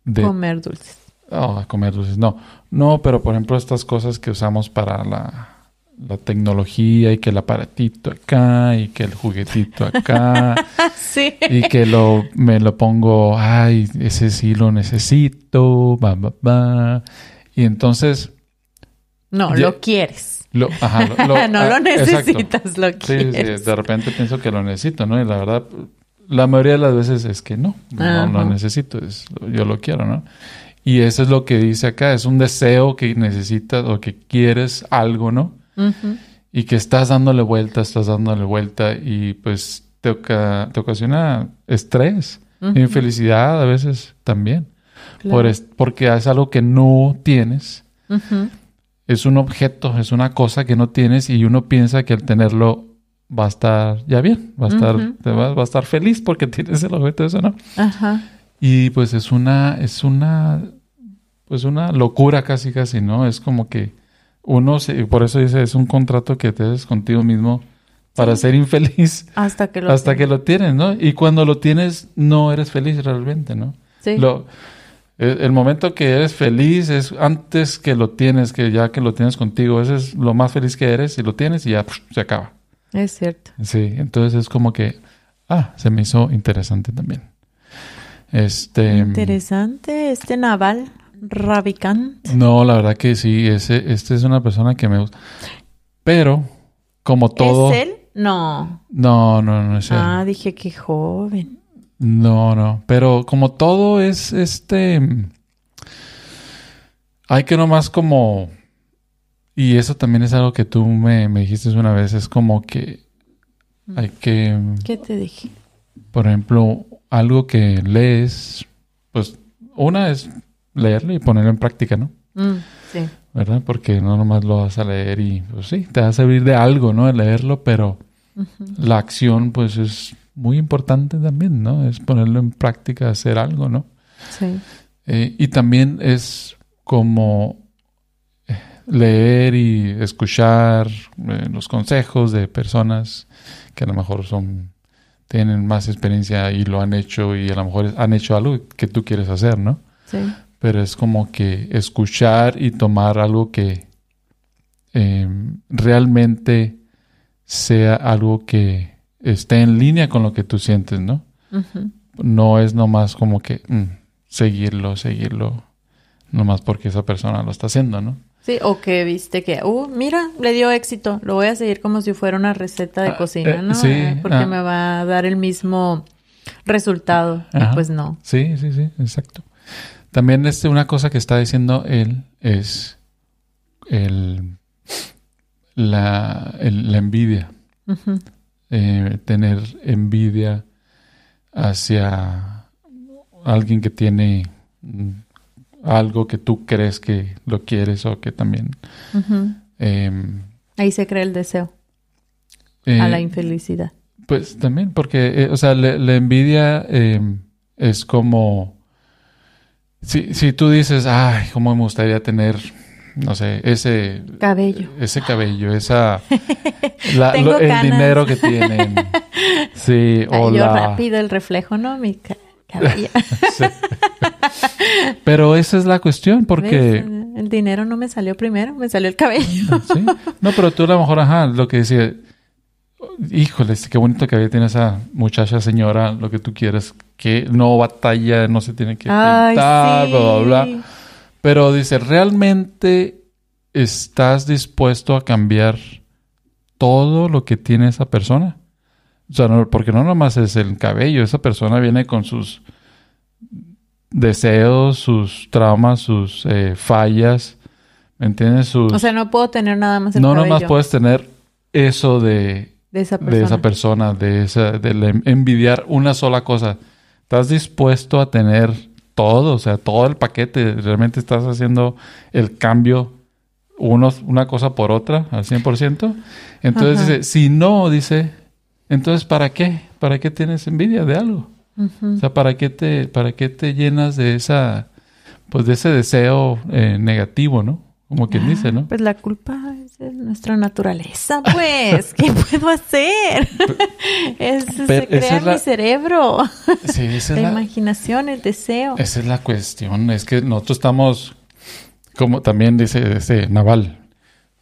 de Comer dulces. oh, comer dulces. No, no, pero por ejemplo estas cosas que usamos para la, la tecnología y que el aparatito acá y que el juguetito acá. *laughs* sí. y que lo me lo pongo, ay, ese sí lo necesito, va, va, va. Y entonces, No, Ya- lo quieres. lo, ajá, lo, lo- *laughs* no ah, lo exacto. necesitas, lo Sí, sí, quieres. de repente pienso que lo necesito, ¿no? Y la verdad, la mayoría de las veces es que no, no lo Ajá. necesito, es, yo lo quiero, ¿no? Y eso es lo que dice acá, es un deseo que necesitas o que quieres algo, ¿no? Y que estás dándole vuelta, estás dándole vuelta y pues te, oca- te ocasiona estrés, infelicidad a veces también, Claro. por es- porque es algo que no tienes. Es un objeto, es una cosa que no tienes y uno piensa que al tenerlo va a estar ya bien, va a estar, te va, va a estar feliz porque *laughs* tienes el objeto eso, ¿no? Ajá. Y pues es una, es una, pues una locura casi casi, ¿no? Es como que uno, se, por eso dice, es un contrato que te haces contigo mismo para ser infeliz *laughs* Hasta que lo hasta que lo tienes, ¿no? Y cuando lo tienes, no eres feliz realmente, ¿no? Sí. Lo, el, el momento que eres feliz es antes que lo tienes, que ya que lo tienes contigo, ese es lo más feliz que eres y lo tienes y ya se acaba. Es cierto. Sí, entonces es como que, ah, se me hizo interesante también. Este. Interesante. Este naval rabicante. No, la verdad que sí, ese, este es una persona que me gusta. Pero, como todo. ¿Es él? No. No, no, no es él. Ah, dije que joven. No, no. Pero como todo es este. Hay que nomás como. Y eso también es algo que tú me, me dijiste una vez. Es como que hay que. ¿Qué te dije? Por ejemplo, algo que lees. Pues una es leerlo y ponerlo en práctica, ¿no? Mm, sí. ¿Verdad? Porque no nomás lo vas a leer y pues sí, te va a servir de algo, ¿no? El leerlo, pero la acción pues es muy importante también, ¿no? Es ponerlo en práctica, hacer algo, ¿no? Sí. Eh, y también es como eh, leer y escuchar eh, los consejos de personas que a lo mejor son tienen más experiencia y lo han hecho y a lo mejor han hecho algo que tú quieres hacer, ¿no? Sí. pero es como que escuchar y tomar algo que eh, realmente sea algo que esté en línea con lo que tú sientes, ¿no? No es nomás como que mm, seguirlo, seguirlo, nomás porque esa persona lo está haciendo, ¿no? Sí, o que viste que, uh, mira, le dio éxito, lo voy a seguir como si fuera una receta de Ah, cocina, eh, ¿no? sí, Eh, porque ah. me va a dar el mismo resultado. Y pues no. Sí, sí, sí, exacto. También este, una cosa que está diciendo él es el, la, el- la envidia. Eh, tener envidia hacia alguien que tiene algo que tú crees que lo quieres o que también... Em, Ahí se crea el deseo eh, a la infelicidad. Pues también, porque, eh, o sea, le- la envidia eh, es como. Si, si tú dices, ay, cómo me gustaría tener, no sé, ese. Cabello. Ese cabello, esa. *laughs* la- Tengo lo- el dinero que tienen. *laughs* Sí, o la. rápido el reflejo, ¿no? Mi ca- cabello. *laughs* Sí. Pero esa es la cuestión, porque. ¿Ves? El dinero no me salió primero, me salió el cabello. Sí. No, pero tú a lo mejor, ajá, lo que decía, híjole, qué bonito que había tiene esa muchacha, señora, lo que tú quieres, que no batalla, no se tiene que Ay, pintar, sí. bla, bla, bla. Pero dice, ¿realmente estás dispuesto a cambiar todo lo que tiene esa persona? O sea, no- porque no nomás es el cabello, esa persona viene con sus deseos, sus traumas, sus eh, fallas, ¿me entiendes? Sus... O sea, no puedo tener nada más el no cabello nomás puedes tener eso de, de esa persona. de esa persona, de esa, de envidiar una sola cosa. ¿Estás dispuesto a tener todo? O sea, todo el paquete. ¿Realmente estás haciendo el cambio unos, una cosa por otra al 100%? Entonces Ajá. dice, si no, dice, entonces ¿para qué? ¿Para qué tienes envidia de algo? O sea, ¿para qué te, para qué te llenas de esa, pues de ese deseo eh, negativo, ¿no? Como quien dice, ¿no? Pues la culpa es nuestra naturaleza, pues. ¿Qué *laughs* puedo hacer? es, se crea es la- mi cerebro. Sí, esa La, es la, imaginación, el deseo. esa es la cuestión. Es que nosotros estamos, como también dice ese Naval,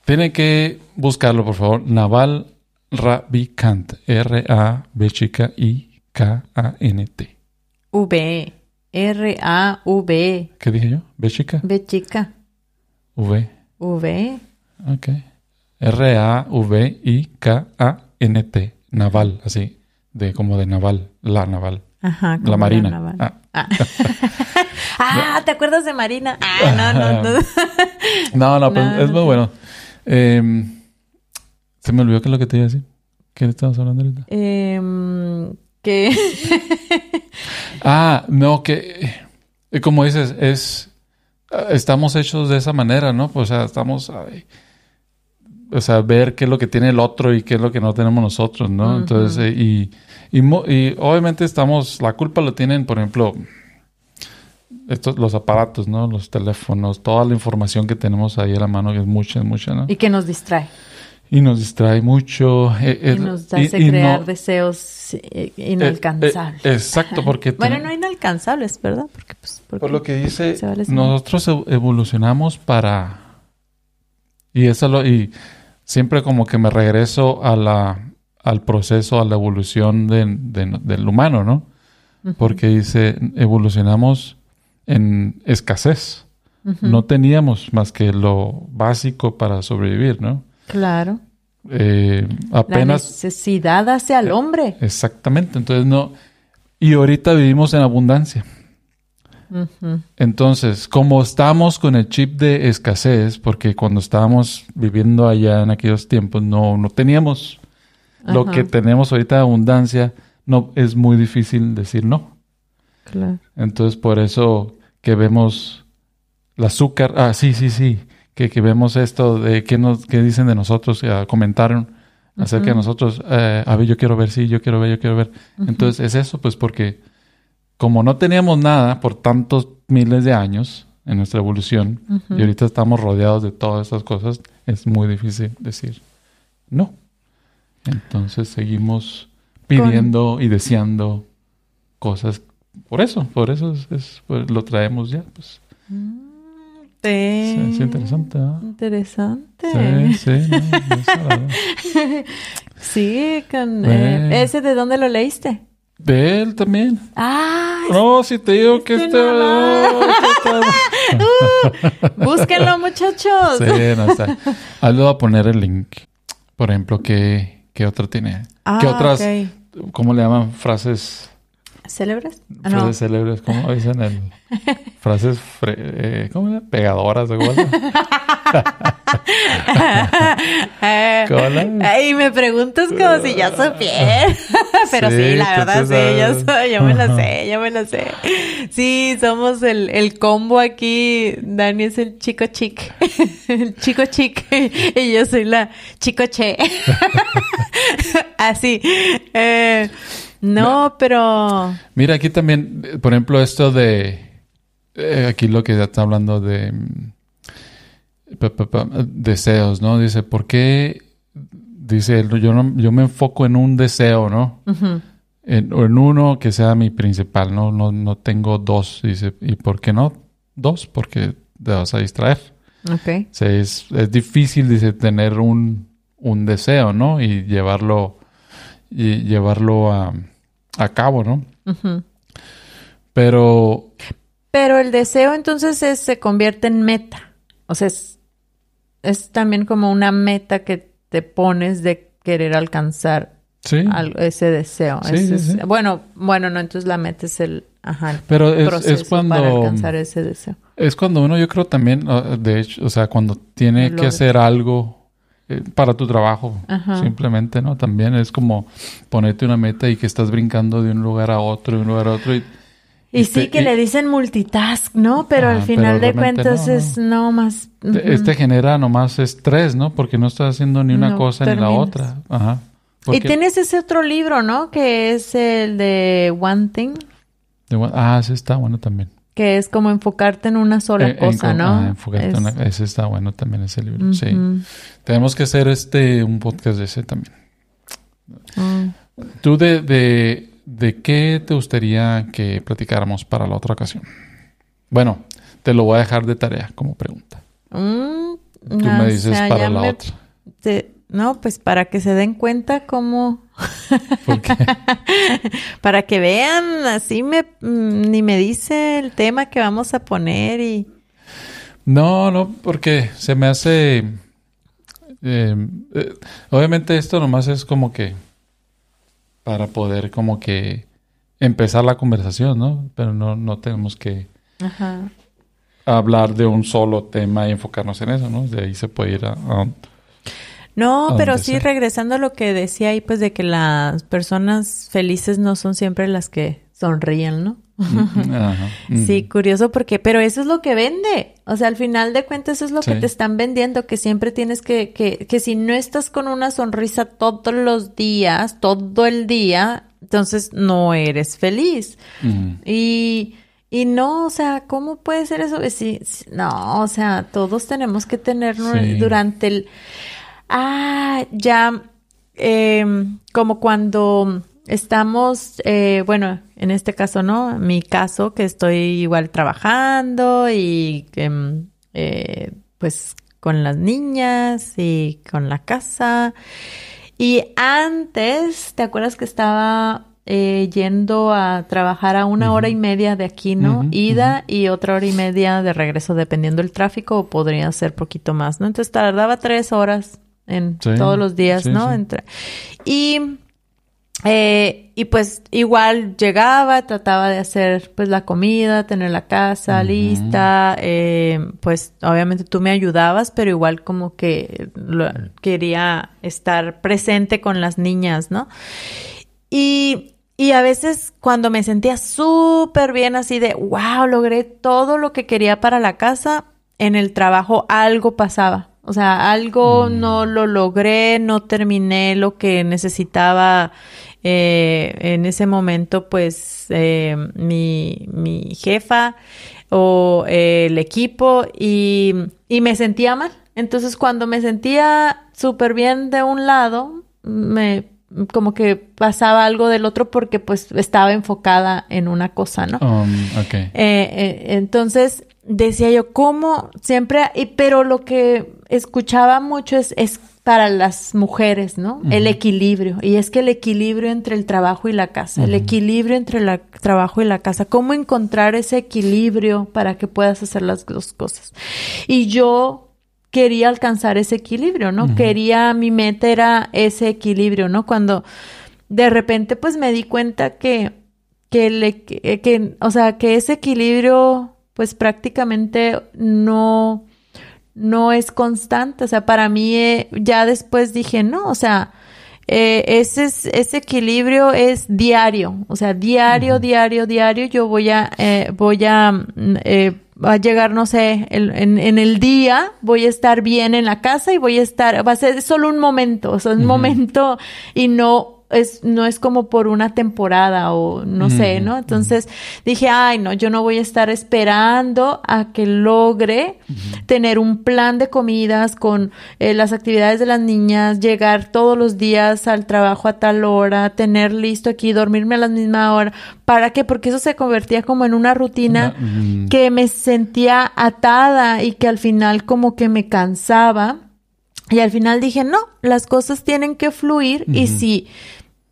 tienen que buscarlo, por favor. Naval Ravikant. R-A-B chica I-K-A-N-T. V. R-A-V. ¿Qué dije yo? ¿B chica? B chica. V. V. Ok. R-A-V-I-K-A-N-T. Naval, así. De como de naval. La naval. Ajá. como La marina. naval. Ah. Ah. *laughs* Ah, ¿te acuerdas de Marina? Ah, no, no, *laughs* no. No, no, pero No, es no muy bueno. Eh, se me olvidó qué es lo que te iba a decir. ¿Qué estamos hablando ahorita? Em, que *laughs* Ah, no, que eh, como dices, es ah, estamos hechos de esa manera, ¿no? Pues, o sea, estamos ay, o sea, ver qué es lo que tiene el otro y qué es lo que no tenemos nosotros, ¿no? Entonces, eh, y, y, mo- y obviamente estamos, la culpa lo tienen, por ejemplo, estos, los aparatos, ¿no? Los teléfonos, toda la información que tenemos ahí a la mano, que es mucha, es mucha, ¿no? y que nos distrae. Y nos distrae mucho. eh, Y eh, nos y- hace y crear no- deseos eh, inalcanzables. eh, exacto, porque... bueno, no inalcanzables, ¿verdad? Porque, pues, porque Por lo que dice, vale nosotros ev- evolucionamos para... Y eso lo... Y siempre como que me regreso a la, al proceso, a la evolución de- de- del humano, ¿no? Porque dice, evolucionamos en escasez. No teníamos más que lo básico para sobrevivir, ¿no? Claro. Eh, La apenas... necesidad hace al hombre. Exactamente, entonces no... Y ahorita vivimos en abundancia. Entonces, como estamos con el chip de escasez, porque cuando estábamos viviendo allá en aquellos tiempos no, no teníamos lo que tenemos ahorita de abundancia, no es muy difícil decir no. claro. Entonces, por eso que vemos el azúcar, ah, sí, sí, sí, que, que vemos esto de qué nos qué dicen de nosotros, ah, comentaron acerca de Ujú. nosotros, eh, a ver, yo quiero ver, sí, yo quiero ver, yo quiero ver. Entonces, es eso, pues porque como no teníamos nada por tantos miles de años en nuestra evolución, y ahorita estamos rodeados de todas estas cosas, es muy difícil decir no. Entonces seguimos pidiendo y deseando cosas. Por eso, por eso es, es- pues, lo traemos ya. Pues. Sí. Sí, es interesante. ¿ah? Interesante. Sí, sí, no. *laughs* Sí, con, eh, ¿ese de dónde lo leíste? De él también. Ah, No, si te digo que este oh, *laughs* uh, búsquenlo, muchachos. Sí, no está. Ahí le voy a poner el link. Por ejemplo, ¿qué, qué otro tiene? Ah, ¿Qué otras, ok. cómo le llaman? Frases, ¿Célebres? Ah, no. frases célebres, ¿cómo dicen? El, *laughs* frases, fre- eh, ¿cómo? Pegadoras, *laughs* ¿o la- Ay, me preguntas como si ya supiera. *laughs* Pero sí, Sí, la verdad, sí, yo, soy, yo me lo sé, yo me lo sé. Sí, somos el, el combo aquí. Dani es el chico chic. El chico chic. Y yo soy la chico che. Así. Eh, no, pero... Mira, aquí también, por ejemplo, esto de... eh, aquí lo que ya está hablando de... mm, pa, pa, pa, deseos, ¿no? Dice, ¿por qué? Dice, yo, no, yo me enfoco en un deseo, ¿no? En, o en uno que sea mi principal, ¿no? No, no tengo dos. Dice, ¿y por qué no dos? Porque te vas a distraer. Ok. O sea, es, es difícil, dice, tener un, un deseo, ¿no? Y llevarlo, y llevarlo a, a cabo, ¿no? Pero Pero el deseo entonces es- se convierte en meta. O sea, es, es también como una meta que te pones de querer alcanzar sí, algo- ese deseo. Sí, Ese sí, es- sí. Bueno, bueno, no, entonces la meta es el, ajá, el pero es, proceso es cuando para alcanzar ese deseo. es cuando uno, yo creo también, uh, de hecho, o sea, cuando tiene que hacer algo eh, para tu trabajo, Ajá. simplemente, ¿no? También es como ponerte una meta y que estás brincando de un lugar a otro, de un lugar a otro. Y, sí que le dicen multitask, ¿no? Pero Ah, al final pero de cuentas no, es no más. te- este genera nomás estrés, ¿no? Porque no estás haciendo ni una No cosa ni la otra. Ajá. Y tienes ese otro libro, ¿no? Que es el de One Thing, de Ah, sí está bueno también. Que es como enfocarte en una sola Eh, cosa, en- ¿no? ah, enfocarte en Es- una- ese está bueno también ese libro. Sí. Tenemos que hacer este un podcast de ese también. Mm. ¿Tú de, de, de qué te gustaría que platicáramos para la otra ocasión? Bueno, te lo voy a dejar de tarea como pregunta. Mm, Tú no, me o dices sea, para la me- otra. te- no, pues para que se den cuenta cómo, *laughs* Para que vean, así me, mm, ni me dice el tema que vamos a poner y, no, no, porque se me hace. eh, eh, obviamente esto nomás es como que para poder como que empezar la conversación, ¿no? Pero no, no tenemos que ajá, hablar de un solo tema y enfocarnos en eso, ¿no? De ahí se puede ir a, a- No, A pero sí, sea. regresando a lo que decía ahí, pues de que las personas felices no son siempre las que sonríen, ¿no? *laughs* Sí, curioso porque, pero eso es lo que vende. O sea, al final de cuentas eso es lo que te están vendiendo, que siempre tienes que, que, que si no estás con una sonrisa todos los días, todo el día, entonces no eres feliz. Y, y no, o sea, ¿cómo puede ser eso? Sí, sí, no, o sea, todos tenemos que tener durante el... Ah, ya, em, como cuando estamos, eh, bueno, en este caso, ¿no? Mi caso, que estoy igual trabajando y em, eh, pues con las niñas y con la casa. Y antes, ¿te acuerdas que estaba eh, yendo a trabajar a una hora y media de aquí, ¿no? Ida y otra hora y media de regreso, dependiendo del tráfico, o podría ser poquito más, ¿no? Entonces tardaba tres horas en Sí, todos los días, sí, ¿no? sí. Entre- y, eh, y pues igual llegaba, trataba de hacer pues la comida, tener la casa lista, eh, pues obviamente tú me ayudabas, pero igual como que lo- quería estar presente con las niñas, ¿no? Y, y a veces cuando me sentía súper bien así de, wow, logré todo lo que quería para la casa, en el trabajo algo pasaba. O sea, algo Mm. no lo logré, no terminé lo que necesitaba eh, en ese momento, pues eh, mi, mi jefa o eh, el equipo y, y me sentía mal. Entonces, cuando me sentía súper bien de un lado, me como que pasaba algo del otro porque pues estaba enfocada en una cosa, ¿no? Um, ok. Eh, eh, entonces decía yo, ¿cómo siempre? Y, pero lo que escuchaba mucho es, es para las mujeres, ¿no? El equilibrio. Y es que el equilibrio entre el trabajo y la casa, el equilibrio entre el trabajo y la casa, cómo encontrar ese equilibrio para que puedas hacer las dos cosas. Y yo quería alcanzar ese equilibrio, ¿no? Quería, mi meta era ese equilibrio, ¿no? Cuando de repente pues me di cuenta que, que, le, que o sea, que ese equilibrio pues prácticamente no no es constante. O sea, para mí eh, ya después dije, no, o sea, eh, ese, ese equilibrio es diario. O sea, diario, diario, diario yo voy a, eh, voy a, mm, a llegar, no sé, en, en, el día voy a estar bien en la casa y voy a estar, va a ser solo un momento, o sea, un momento y no es, no es como por una temporada o no sé, ¿no? Entonces dije, ay, no, yo no voy a estar esperando a que logre tener un plan de comidas con eh, las actividades de las niñas, llegar todos los días al trabajo a tal hora, tener listo aquí, dormirme a la misma hora. ¿Para qué? Porque eso se convertía como en una rutina que me sentía atada y que al final como que me cansaba. Y al final dije, no, las cosas tienen que fluir y si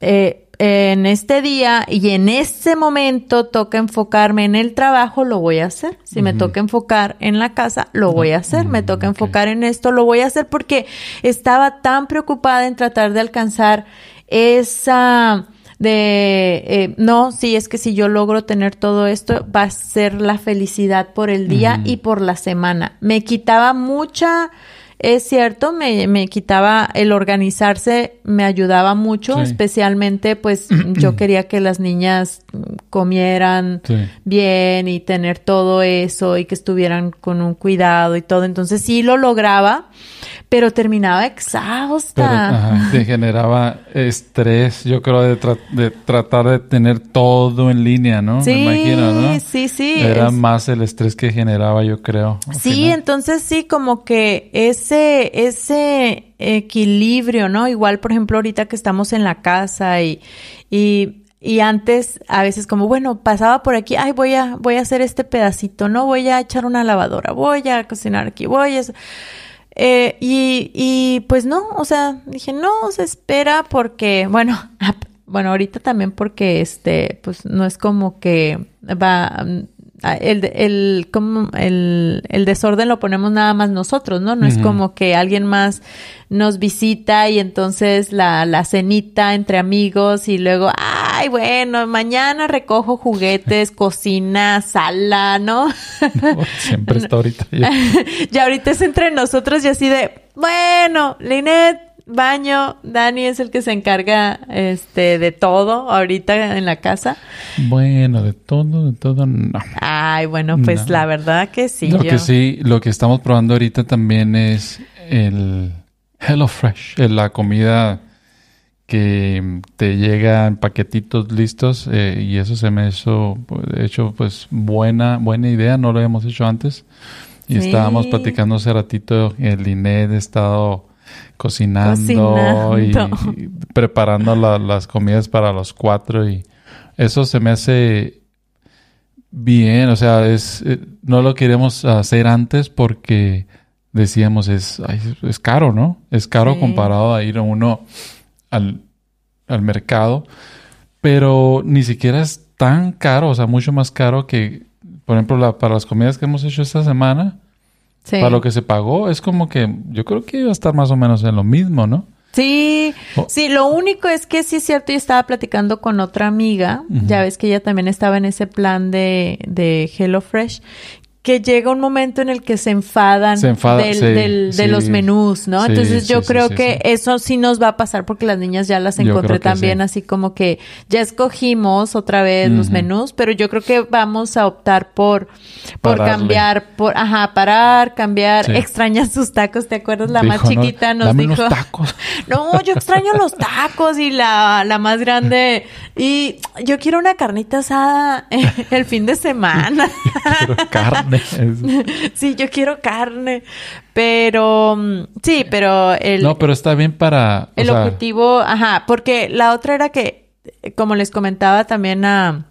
eh, en este día y en este momento toca enfocarme en el trabajo, lo voy a hacer. Si me toca enfocar en la casa, lo voy a hacer. Me toca enfocar en esto, lo voy a hacer porque estaba tan preocupada en tratar de alcanzar esa de eh, no, sí, es que si yo logro tener todo esto, va a ser la felicidad por el día y por la semana. Me quitaba mucha es cierto, me, me quitaba el organizarse, me ayudaba mucho, especialmente pues *clears throat* yo quería que las niñas comieran bien y tener todo eso y que estuvieran con un cuidado y todo. Entonces sí lo lograba, pero terminaba exhausta. te *laughs* generaba estrés, yo creo, de, de, tratar de tener todo en línea, ¿no? Sí, Me imagino, ¿no? Sí, sí. Era más el estrés que generaba, yo creo. Sí, entonces sí, como que ese, ese equilibrio, ¿no? Igual, por ejemplo, ahorita que estamos en la casa y, y, y antes a veces como, bueno, pasaba por aquí, ay, voy a, voy a hacer este pedacito, ¿no? Voy a echar una lavadora, voy a cocinar aquí, voy a... Eh, y, y pues no, o sea, dije, no, se espera porque, bueno, *laughs* bueno, ahorita también porque este, pues no es como que va, el, el, como el, el, desorden lo ponemos nada más nosotros, ¿no? No es como que alguien más nos visita y entonces la, la cenita entre amigos y luego, ay, bueno, mañana recojo juguetes, *laughs* cocina, sala, ¿no? siempre *laughs* está ahorita. Ya. *laughs* ya ahorita es entre nosotros y así de, bueno, Linet, baño, Dani es el que se encarga este de todo ahorita en la casa. Bueno, de todo, de todo no. Ay, bueno, pues la verdad que sí. Lo que sí, lo que estamos probando ahorita también es el Hello Fresh, la comida que te llega en paquetitos listos eh, y eso se me hizo, pues, de hecho, pues buena, buena idea, no lo habíamos hecho antes. Y estábamos platicando hace ratito, el INED ha estado cocinando, Y, *laughs* preparando las comidas para los cuatro y eso se me hace bien, o sea, es eh, no lo queremos hacer antes porque decíamos es es caro, ¿no? Es caro comparado a ir a uno al, al mercado, pero ni siquiera es tan caro, o sea, mucho más caro que, por ejemplo, para las comidas que hemos hecho esta semana, para lo que se pagó, es como que yo creo que iba a estar más o menos en lo mismo, ¿no? Sí, oh. sí, lo único es que sí es cierto, yo estaba platicando con otra amiga, ya ves que ella también estaba en ese plan de, de HelloFresh, que llega un momento en el que se enfadan de los menús, ¿no? Entonces yo creo que eso sí nos va a pasar porque las niñas ya las encontré también así como que ya escogimos otra vez los menús, pero yo creo que vamos a optar por por cambiar, por ajá, parar, cambiar, extrañas sus tacos, ¿te acuerdas? La más chiquita nos dijo, tacos. *laughs* "No, yo extraño los tacos" y la la más grande y yo quiero una carnita asada *laughs* el fin de semana. *laughs* carne. *laughs* sí, yo quiero carne. Pero, mm, sí, pero el... No, pero está bien para... El objetivo, ajá, porque la otra era que, como les comentaba también a,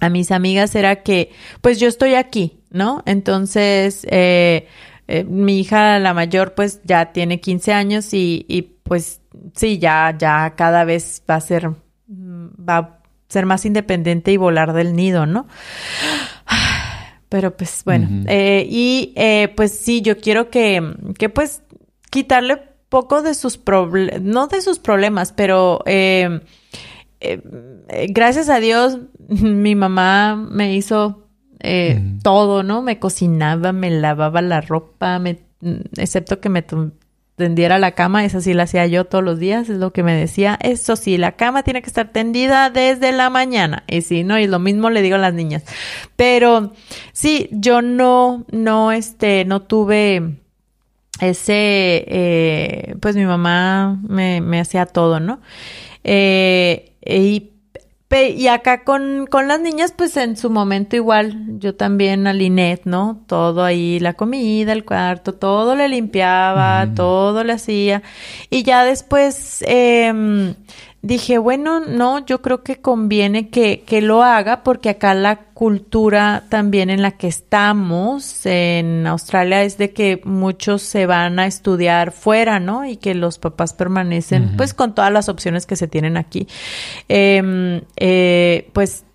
a mis amigas, era que, pues yo estoy aquí, ¿no? Entonces, eh, eh, mi hija, la mayor, pues ya tiene 15 años y, y pues sí, ya, ya cada vez va a ser, va a ser más independiente y volar del nido, ¿no? Pero pues bueno, eh, y eh, pues sí, yo quiero que, que pues quitarle poco de sus problemas, no de sus problemas, pero eh, gracias a Dios *laughs* mi mamá me hizo todo, ¿no? Me cocinaba, me lavaba la ropa, me, excepto que me tendiera la cama, esa sí la hacía yo todos los días, es lo que me decía. Eso sí, la cama tiene que estar tendida desde la mañana. Y sí, ¿no? Y lo mismo le digo a las niñas. Pero sí, yo no, no, este, no tuve ese, eh, pues mi mamá me, me hacía todo, ¿no? Eh, y y acá con, con, las niñas, pues en su momento igual, yo también a Linet, ¿no? Todo ahí, la comida, el cuarto, todo le limpiaba, todo le hacía. Y ya después, eh, dije, bueno, no, yo creo que conviene que, que, lo haga porque acá la cultura también en la que estamos en Australia es de que muchos se van a estudiar fuera, ¿no? Y que los papás permanecen pues con todas las opciones que se tienen aquí. Em, eh, pues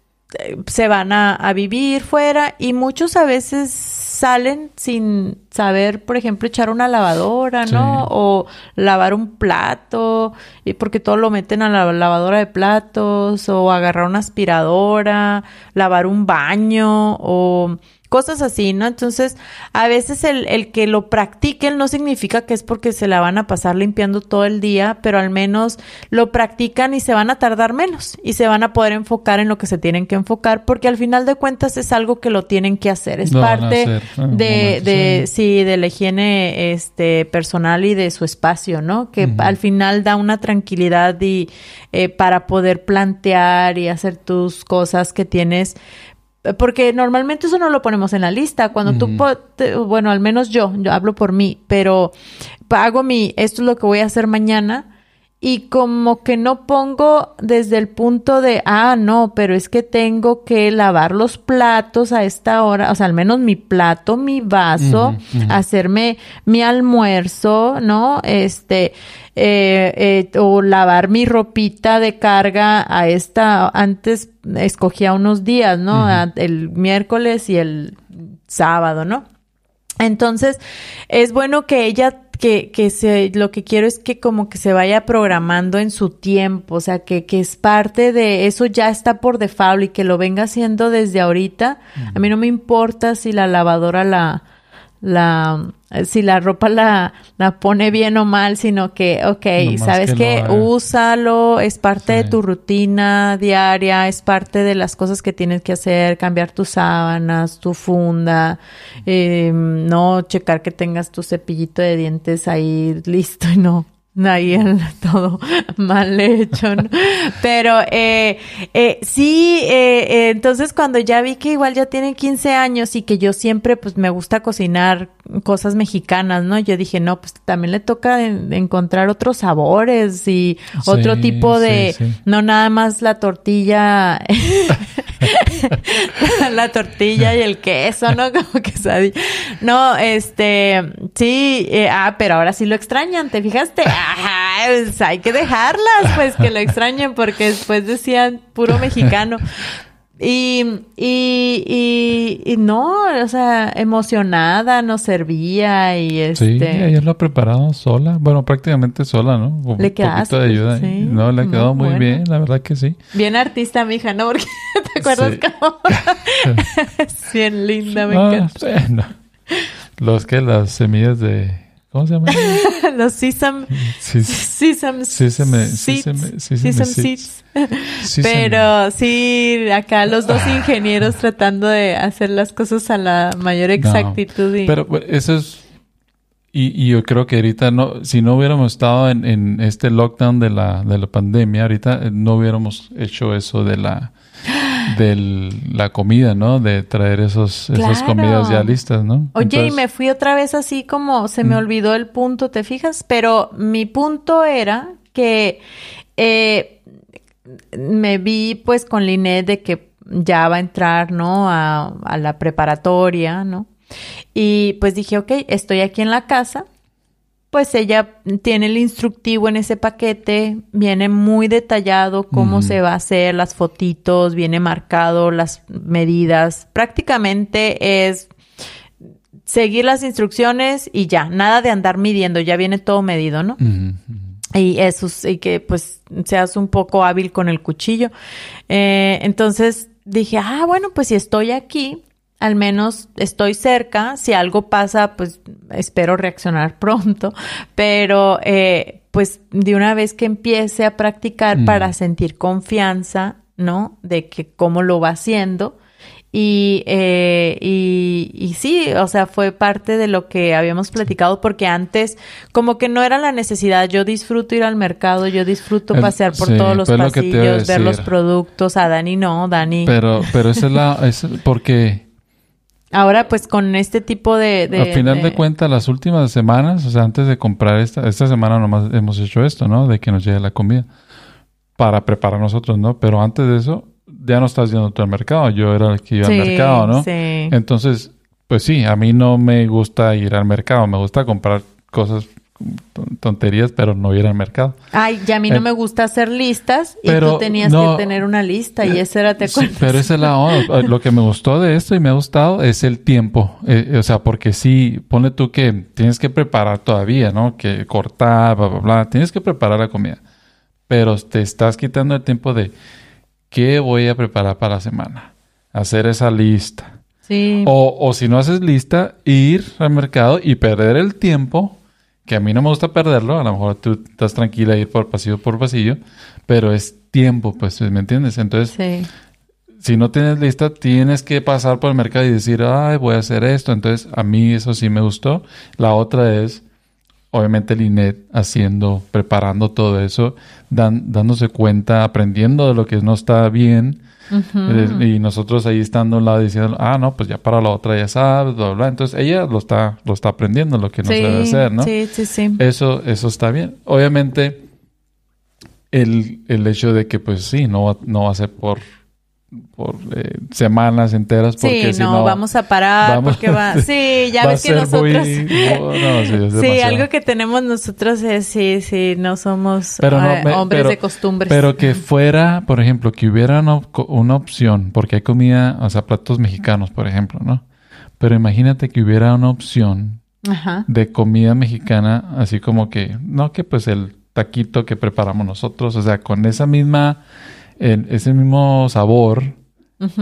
se van a, a vivir fuera y muchos a veces salen sin saber, por ejemplo, echar una lavadora, ¿no? O lavar un plato, y porque todo lo meten a la lavadora de platos, o agarrar una aspiradora, lavar un baño, o cosas así, ¿no? Entonces, a veces el, el, que lo practiquen no significa que es porque se la van a pasar limpiando todo el día, pero al menos lo practican y se van a tardar menos y se van a poder enfocar en lo que se tienen que enfocar, porque al final de cuentas es algo que lo tienen que hacer, es parte ah, de, de sí. de la higiene este personal y de su espacio, ¿no? Que al final da una tranquilidad y eh, para poder plantear y hacer tus cosas que tienes porque normalmente eso no lo ponemos en la lista. Cuando tú, bueno, al menos yo, yo hablo por mí, pero hago mi, esto es lo que voy a hacer mañana y como que no pongo desde el punto de, ah, no, pero es que tengo que lavar los platos a esta hora, o sea, al menos mi plato, mi vaso, hacerme mi almuerzo, ¿no? Este, eh, eh, o lavar mi ropita de carga a esta, antes escogía unos días, ¿no? El miércoles y el sábado, ¿no? Entonces, es bueno que ella que, que se, lo que quiero es que como que se vaya programando en su tiempo, o sea, que, que es parte de eso ya está por default y que lo venga haciendo desde ahorita. A mí no me importa si la lavadora la, la, si la ropa la, la pone bien o mal, sino que, ok, sabes que, úsalo, es parte de tu rutina diaria, es parte de las cosas que tienes que hacer, cambiar tus sábanas, tu funda, eh, no checar que tengas tu cepillito de dientes ahí *laughs* listo y no Ahí *laughs* todo mal hecho, ¿no? Pero eh, eh, sí, eh, eh, entonces cuando ya vi que igual ya tiene 15 años y que yo siempre pues me gusta cocinar cosas mexicanas, ¿no? Yo dije, no, pues también le toca encontrar otros sabores y otro tipo de, no nada más la tortilla, *laughs* la tortilla y el queso, ¿no? *laughs* Como que No, este, sí, ah, pero ahora sí lo extrañan, ¿te fijaste? Ajá, pues hay que dejarlas, pues que lo extrañen, porque después decían puro mexicano. Y, y, y, no, o sea, emocionada, nos servía y este... Sí, ayer lo ha preparado sola, bueno, prácticamente sola, ¿no? Un le poquito de ayuda. Sí, no, le ha quedado muy bien, la verdad que sí. Bien artista, mi hija, ¿no? Porque, *laughs* ¿te acuerdas cómo? *laughs* *laughs* es bien linda, me ah, encanta. Los que, las semillas de ¿Cómo se llama? *laughs* Los sesame, sesame, sesame, seeds. Pero sí, acá los dos ingenieros tratando de hacer las cosas a la mayor exactitud. Pero eso es... Y, yo creo que ahorita no, si no hubiéramos estado en, en este lockdown de la, de la pandemia, ahorita no hubiéramos hecho eso de la de la comida, ¿no? De traer esos, esas comidas ya listas, ¿no? Oye, y me fui otra vez así como se me mm. olvidó el punto, ¿te fijas? Pero mi punto era que eh, me vi pues con Linet de que ya va a entrar, ¿no? A, a la preparatoria, ¿no? Y pues dije, ok, estoy aquí en la casa, pues ella tiene el instructivo en ese paquete, viene muy detallado cómo se va a hacer, las fotitos, viene marcado las medidas. Prácticamente es seguir las instrucciones y ya, nada de andar midiendo, ya viene todo medido, ¿no? Y eso, y que pues seas un poco hábil con el cuchillo. Eh, entonces dije, ah, bueno, pues si estoy aquí, al menos estoy cerca. Si algo pasa, pues espero reaccionar *laughs* pronto. Pero eh, pues de una vez que empiece a practicar Mm. para sentir confianza, ¿no? De que cómo lo va haciendo. Y, eh, y, y sí, o sea, fue parte de lo que habíamos platicado porque antes como que no era la necesidad. Yo disfruto ir al mercado, yo disfruto pasear por sí, todos los lo pasillos, ver los productos. A Dani no, Dani. Pero, pero esa es la... *laughs* es porque Ahora pues con este tipo de... de- al final de, cuentas, las últimas semanas, o sea, antes de comprar esta... Esta semana nomás hemos hecho esto, ¿no? De que nos llegue la comida. Para preparar nosotros, ¿no? Pero antes de eso, ya no estás yendo tú al mercado. Yo era el que iba Sí, al mercado, ¿no? sí. Entonces, pues sí, a mí no me gusta ir al mercado. Me gusta comprar cosas, tonterías, pero no ir al mercado. Ay, ya a mí no Eh, me gusta hacer listas y pero tú tenías no- que tener una lista y esa era, ¿te Sí, acuerdas? pero esa es la onda. Eh, *laughs* Lo que me gustó de esto y me ha gustado es el tiempo. Eh, o sea, porque sí, pone tú que tienes que preparar todavía, ¿no? Que cortar, bla, bla, bla. Tienes que preparar la comida. Pero te estás quitando el tiempo de qué voy a preparar para la semana. Hacer esa lista. Sí. O, o si no haces lista, ir al mercado y perder el tiempo, que a mí no me gusta perderlo, a lo mejor tú estás tranquila ir por pasillo por pasillo, pero es tiempo, pues, ¿me entiendes? Entonces, Sí. si no tienes lista, tienes que pasar por el mercado y decir, ay, voy a hacer esto. Entonces, a mí eso sí me gustó. La otra es, obviamente, Linet haciendo, preparando todo eso, dan- dándose cuenta, aprendiendo de lo que no está bien. Eh, Y nosotros ahí estando a un lado diciendo, ah, no, pues ya para la otra ya sabes, bla, bla. Entonces, ella lo está, lo está aprendiendo, lo que no se debe hacer, ¿no? Sí, sí, sí. Eso, eso está bien. Obviamente, el, el hecho de que, pues sí, no, va- no va a ser por, por eh, semanas enteras, porque Sí, si no, no, vamos a parar vamos- porque va. *laughs* Sí, ya va ves que nosotros. muy- *laughs* no, *laughs* no, sí, es Sí, algo que tenemos nosotros es sí, sí, no somos Pero eh, me- hombres pero- de costumbres. Pero que fuera, por ejemplo, que hubiera una, una opción, porque hay comida, o sea, platos mexicanos, por ejemplo, ¿no? Pero imagínate que hubiera una opción Ajá. de comida mexicana, así como que, no que pues el taquito que preparamos nosotros, o sea, con esa misma, el- ese mismo sabor,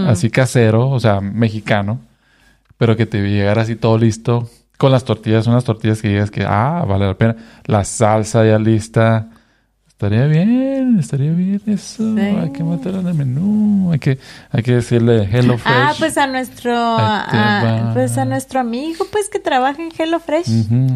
así casero, o sea, mexicano, pero que te llegara así todo listo, con las tortillas, unas tortillas que digas que, ah, vale la pena, la salsa ya lista, estaría bien, estaría bien eso, Sí. hay que meterlo en el menú, hay que, hay que decirle Hello Fresh. Ah, pues a nuestro, Ahí te a- va. pues a nuestro amigo, pues que trabaja en Hello Fresh. Ujú.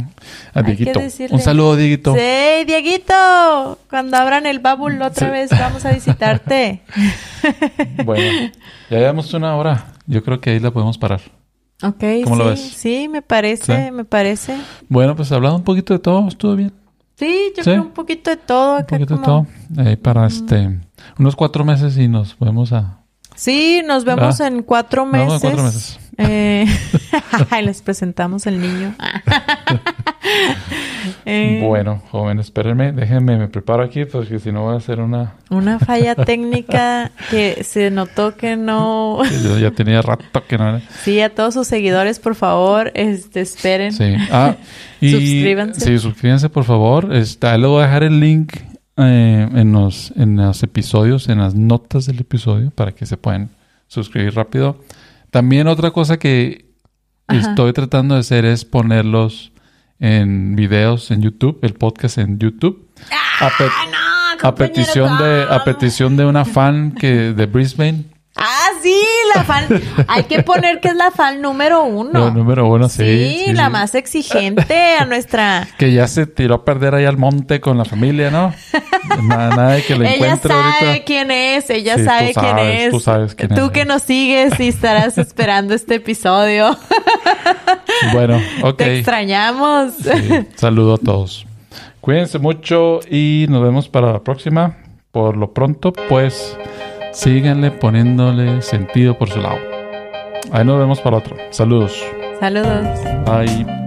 A Hay Dieguito. Un saludo, Dieguito. Sí, Dieguito, cuando abran el Bubble otra Sí. vez vamos a visitarte. *laughs* Bueno, ya llevamos una hora. Yo creo que ahí la podemos parar. ok, ¿Cómo sí, lo ves? sí, me parece, Sí. me parece. Bueno, pues hablando un poquito de todo, estuvo bien. Sí, yo Sí. creo un poquito de todo. Un acá poquito de todo. Eh, para este, unos cuatro meses y nos podemos a... Sí, nos vemos en cuatro Nos meses. vemos en cuatro meses. Eh, *laughs* *laughs* y les presentamos el niño. *laughs* *laughs* Eh, Bueno, joven, espérenme, déjenme, me preparo aquí porque si no voy a hacer una... Una falla *laughs* técnica que se notó que no. Yo ya tenía rato que no. Sí, a todos sus seguidores, por favor, este, esperen. Sí. Ah, *laughs* y... Suscríbanse. Sí, suscríbanse, por favor. Está, le voy a dejar el link eh, en, los, en los episodios, en las notas del episodio, para que se puedan suscribir rápido. También otra cosa que Ajá. estoy tratando de hacer es ponerlos en videos en YouTube, el podcast en YouTube. A, pe- ¡Ah, no, a compañero, petición de a petición de una fan que de Brisbane. Sí, la fan. Hay que poner que es la fan número uno. No, número uno, sí. Sí, sí, la sí. más exigente a nuestra. Que ya se tiró a perder ahí al monte con la familia, ¿no? nada, nada de que Ella encuentre sabe ahorita. quién es, ella Sí, sabe quién es. tú sabes quién Tú es. que nos sigues y estarás esperando este episodio. Bueno, ok. Te extrañamos. Saludo a todos. Cuídense mucho y nos vemos para la próxima. Por lo pronto, pues síganle poniéndole sentido por su lado. Ahí nos vemos para otro. Saludos. Saludos. Bye.